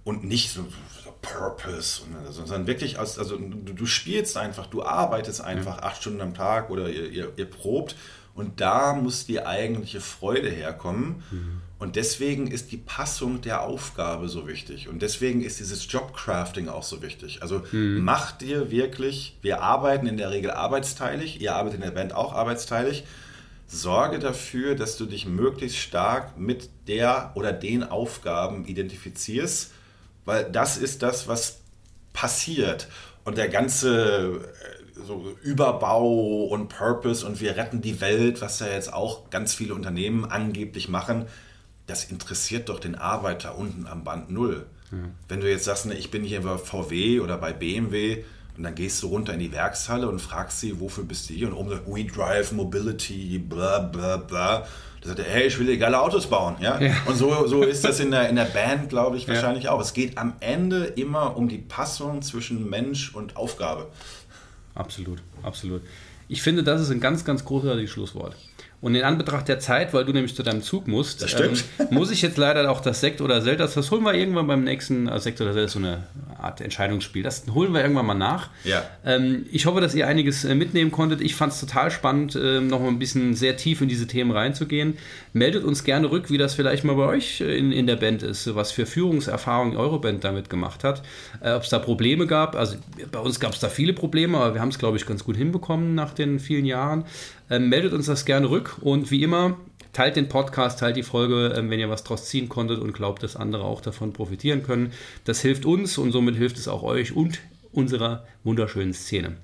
und nicht so, so Purpose, sondern wirklich aus, also du, du, spielst einfach, du arbeitest einfach ja. acht Stunden am Tag oder ihr, ihr, ihr probt und da muss die eigentliche Freude herkommen. Mhm. Und deswegen ist die Passung der Aufgabe so wichtig. Und deswegen ist dieses Jobcrafting auch so wichtig. Also mhm. mach dir wirklich, wir arbeiten in der Regel arbeitsteilig, ihr arbeitet in der Band auch arbeitsteilig. Sorge dafür, dass du dich möglichst stark mit der oder den Aufgaben identifizierst, weil das ist das, was passiert. Und der ganze so Überbau und Purpose und wir retten die Welt, was ja jetzt auch ganz viele Unternehmen angeblich machen, das interessiert doch den Arbeiter unten am Band null. Ja. Wenn du jetzt sagst, ne, ich bin hier bei VW oder bei BMW und dann gehst du runter in die Werkshalle und fragst sie, wofür bist du hier? Und oben sagt, We Drive Mobility, bla bla bla. Da sagt er, hey, ich will geile Autos bauen. Ja? ja. Und so, so ist das in der, in der Band, glaube ich, wahrscheinlich ja. auch. Es geht am Ende immer um die Passung zwischen Mensch und Aufgabe. Absolut, absolut. Ich finde, das ist ein ganz, ganz großartiges Schlusswort. Und in Anbetracht der Zeit, weil du nämlich zu deinem Zug musst, ähm, muss ich jetzt leider auch das Sekt oder Zelda, das holen wir irgendwann beim nächsten, also Sekt oder ist so eine Art Entscheidungsspiel, das holen wir irgendwann mal nach. Ja. Ähm, ich hoffe, dass ihr einiges äh, mitnehmen konntet. Ich fand es total spannend, äh, noch mal ein bisschen sehr tief in diese Themen reinzugehen. Meldet uns gerne rück, wie das vielleicht mal bei euch äh, in, in der Band ist, was für Führungserfahrungen eure Band damit gemacht hat, äh, ob es da Probleme gab. Also bei uns gab es da viele Probleme, aber wir haben es, glaube ich, ganz gut hinbekommen nach den vielen Jahren. Ähm, meldet uns das gerne rück und wie immer, teilt den Podcast, teilt die Folge, ähm, wenn ihr was draus ziehen konntet und glaubt, dass andere auch davon profitieren können. Das hilft uns und somit hilft es auch euch und unserer wunderschönen Szene.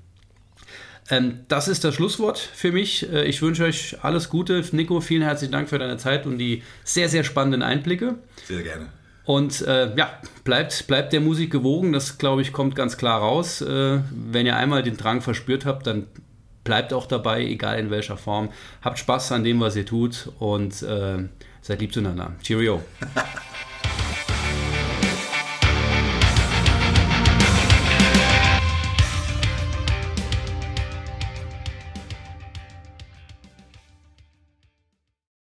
Ähm, das ist das Schlusswort für mich. Äh, ich wünsche euch alles Gute. Nico, vielen herzlichen Dank für deine Zeit und die sehr, sehr spannenden Einblicke. Sehr gerne. Und äh, ja, bleibt, bleibt der Musik gewogen, das glaube ich kommt ganz klar raus. Äh, wenn ihr einmal den Drang verspürt habt, dann bleibt auch dabei, egal in welcher Form. Habt Spaß an dem, was ihr tut und äh, seid lieb zueinander. Cheerio.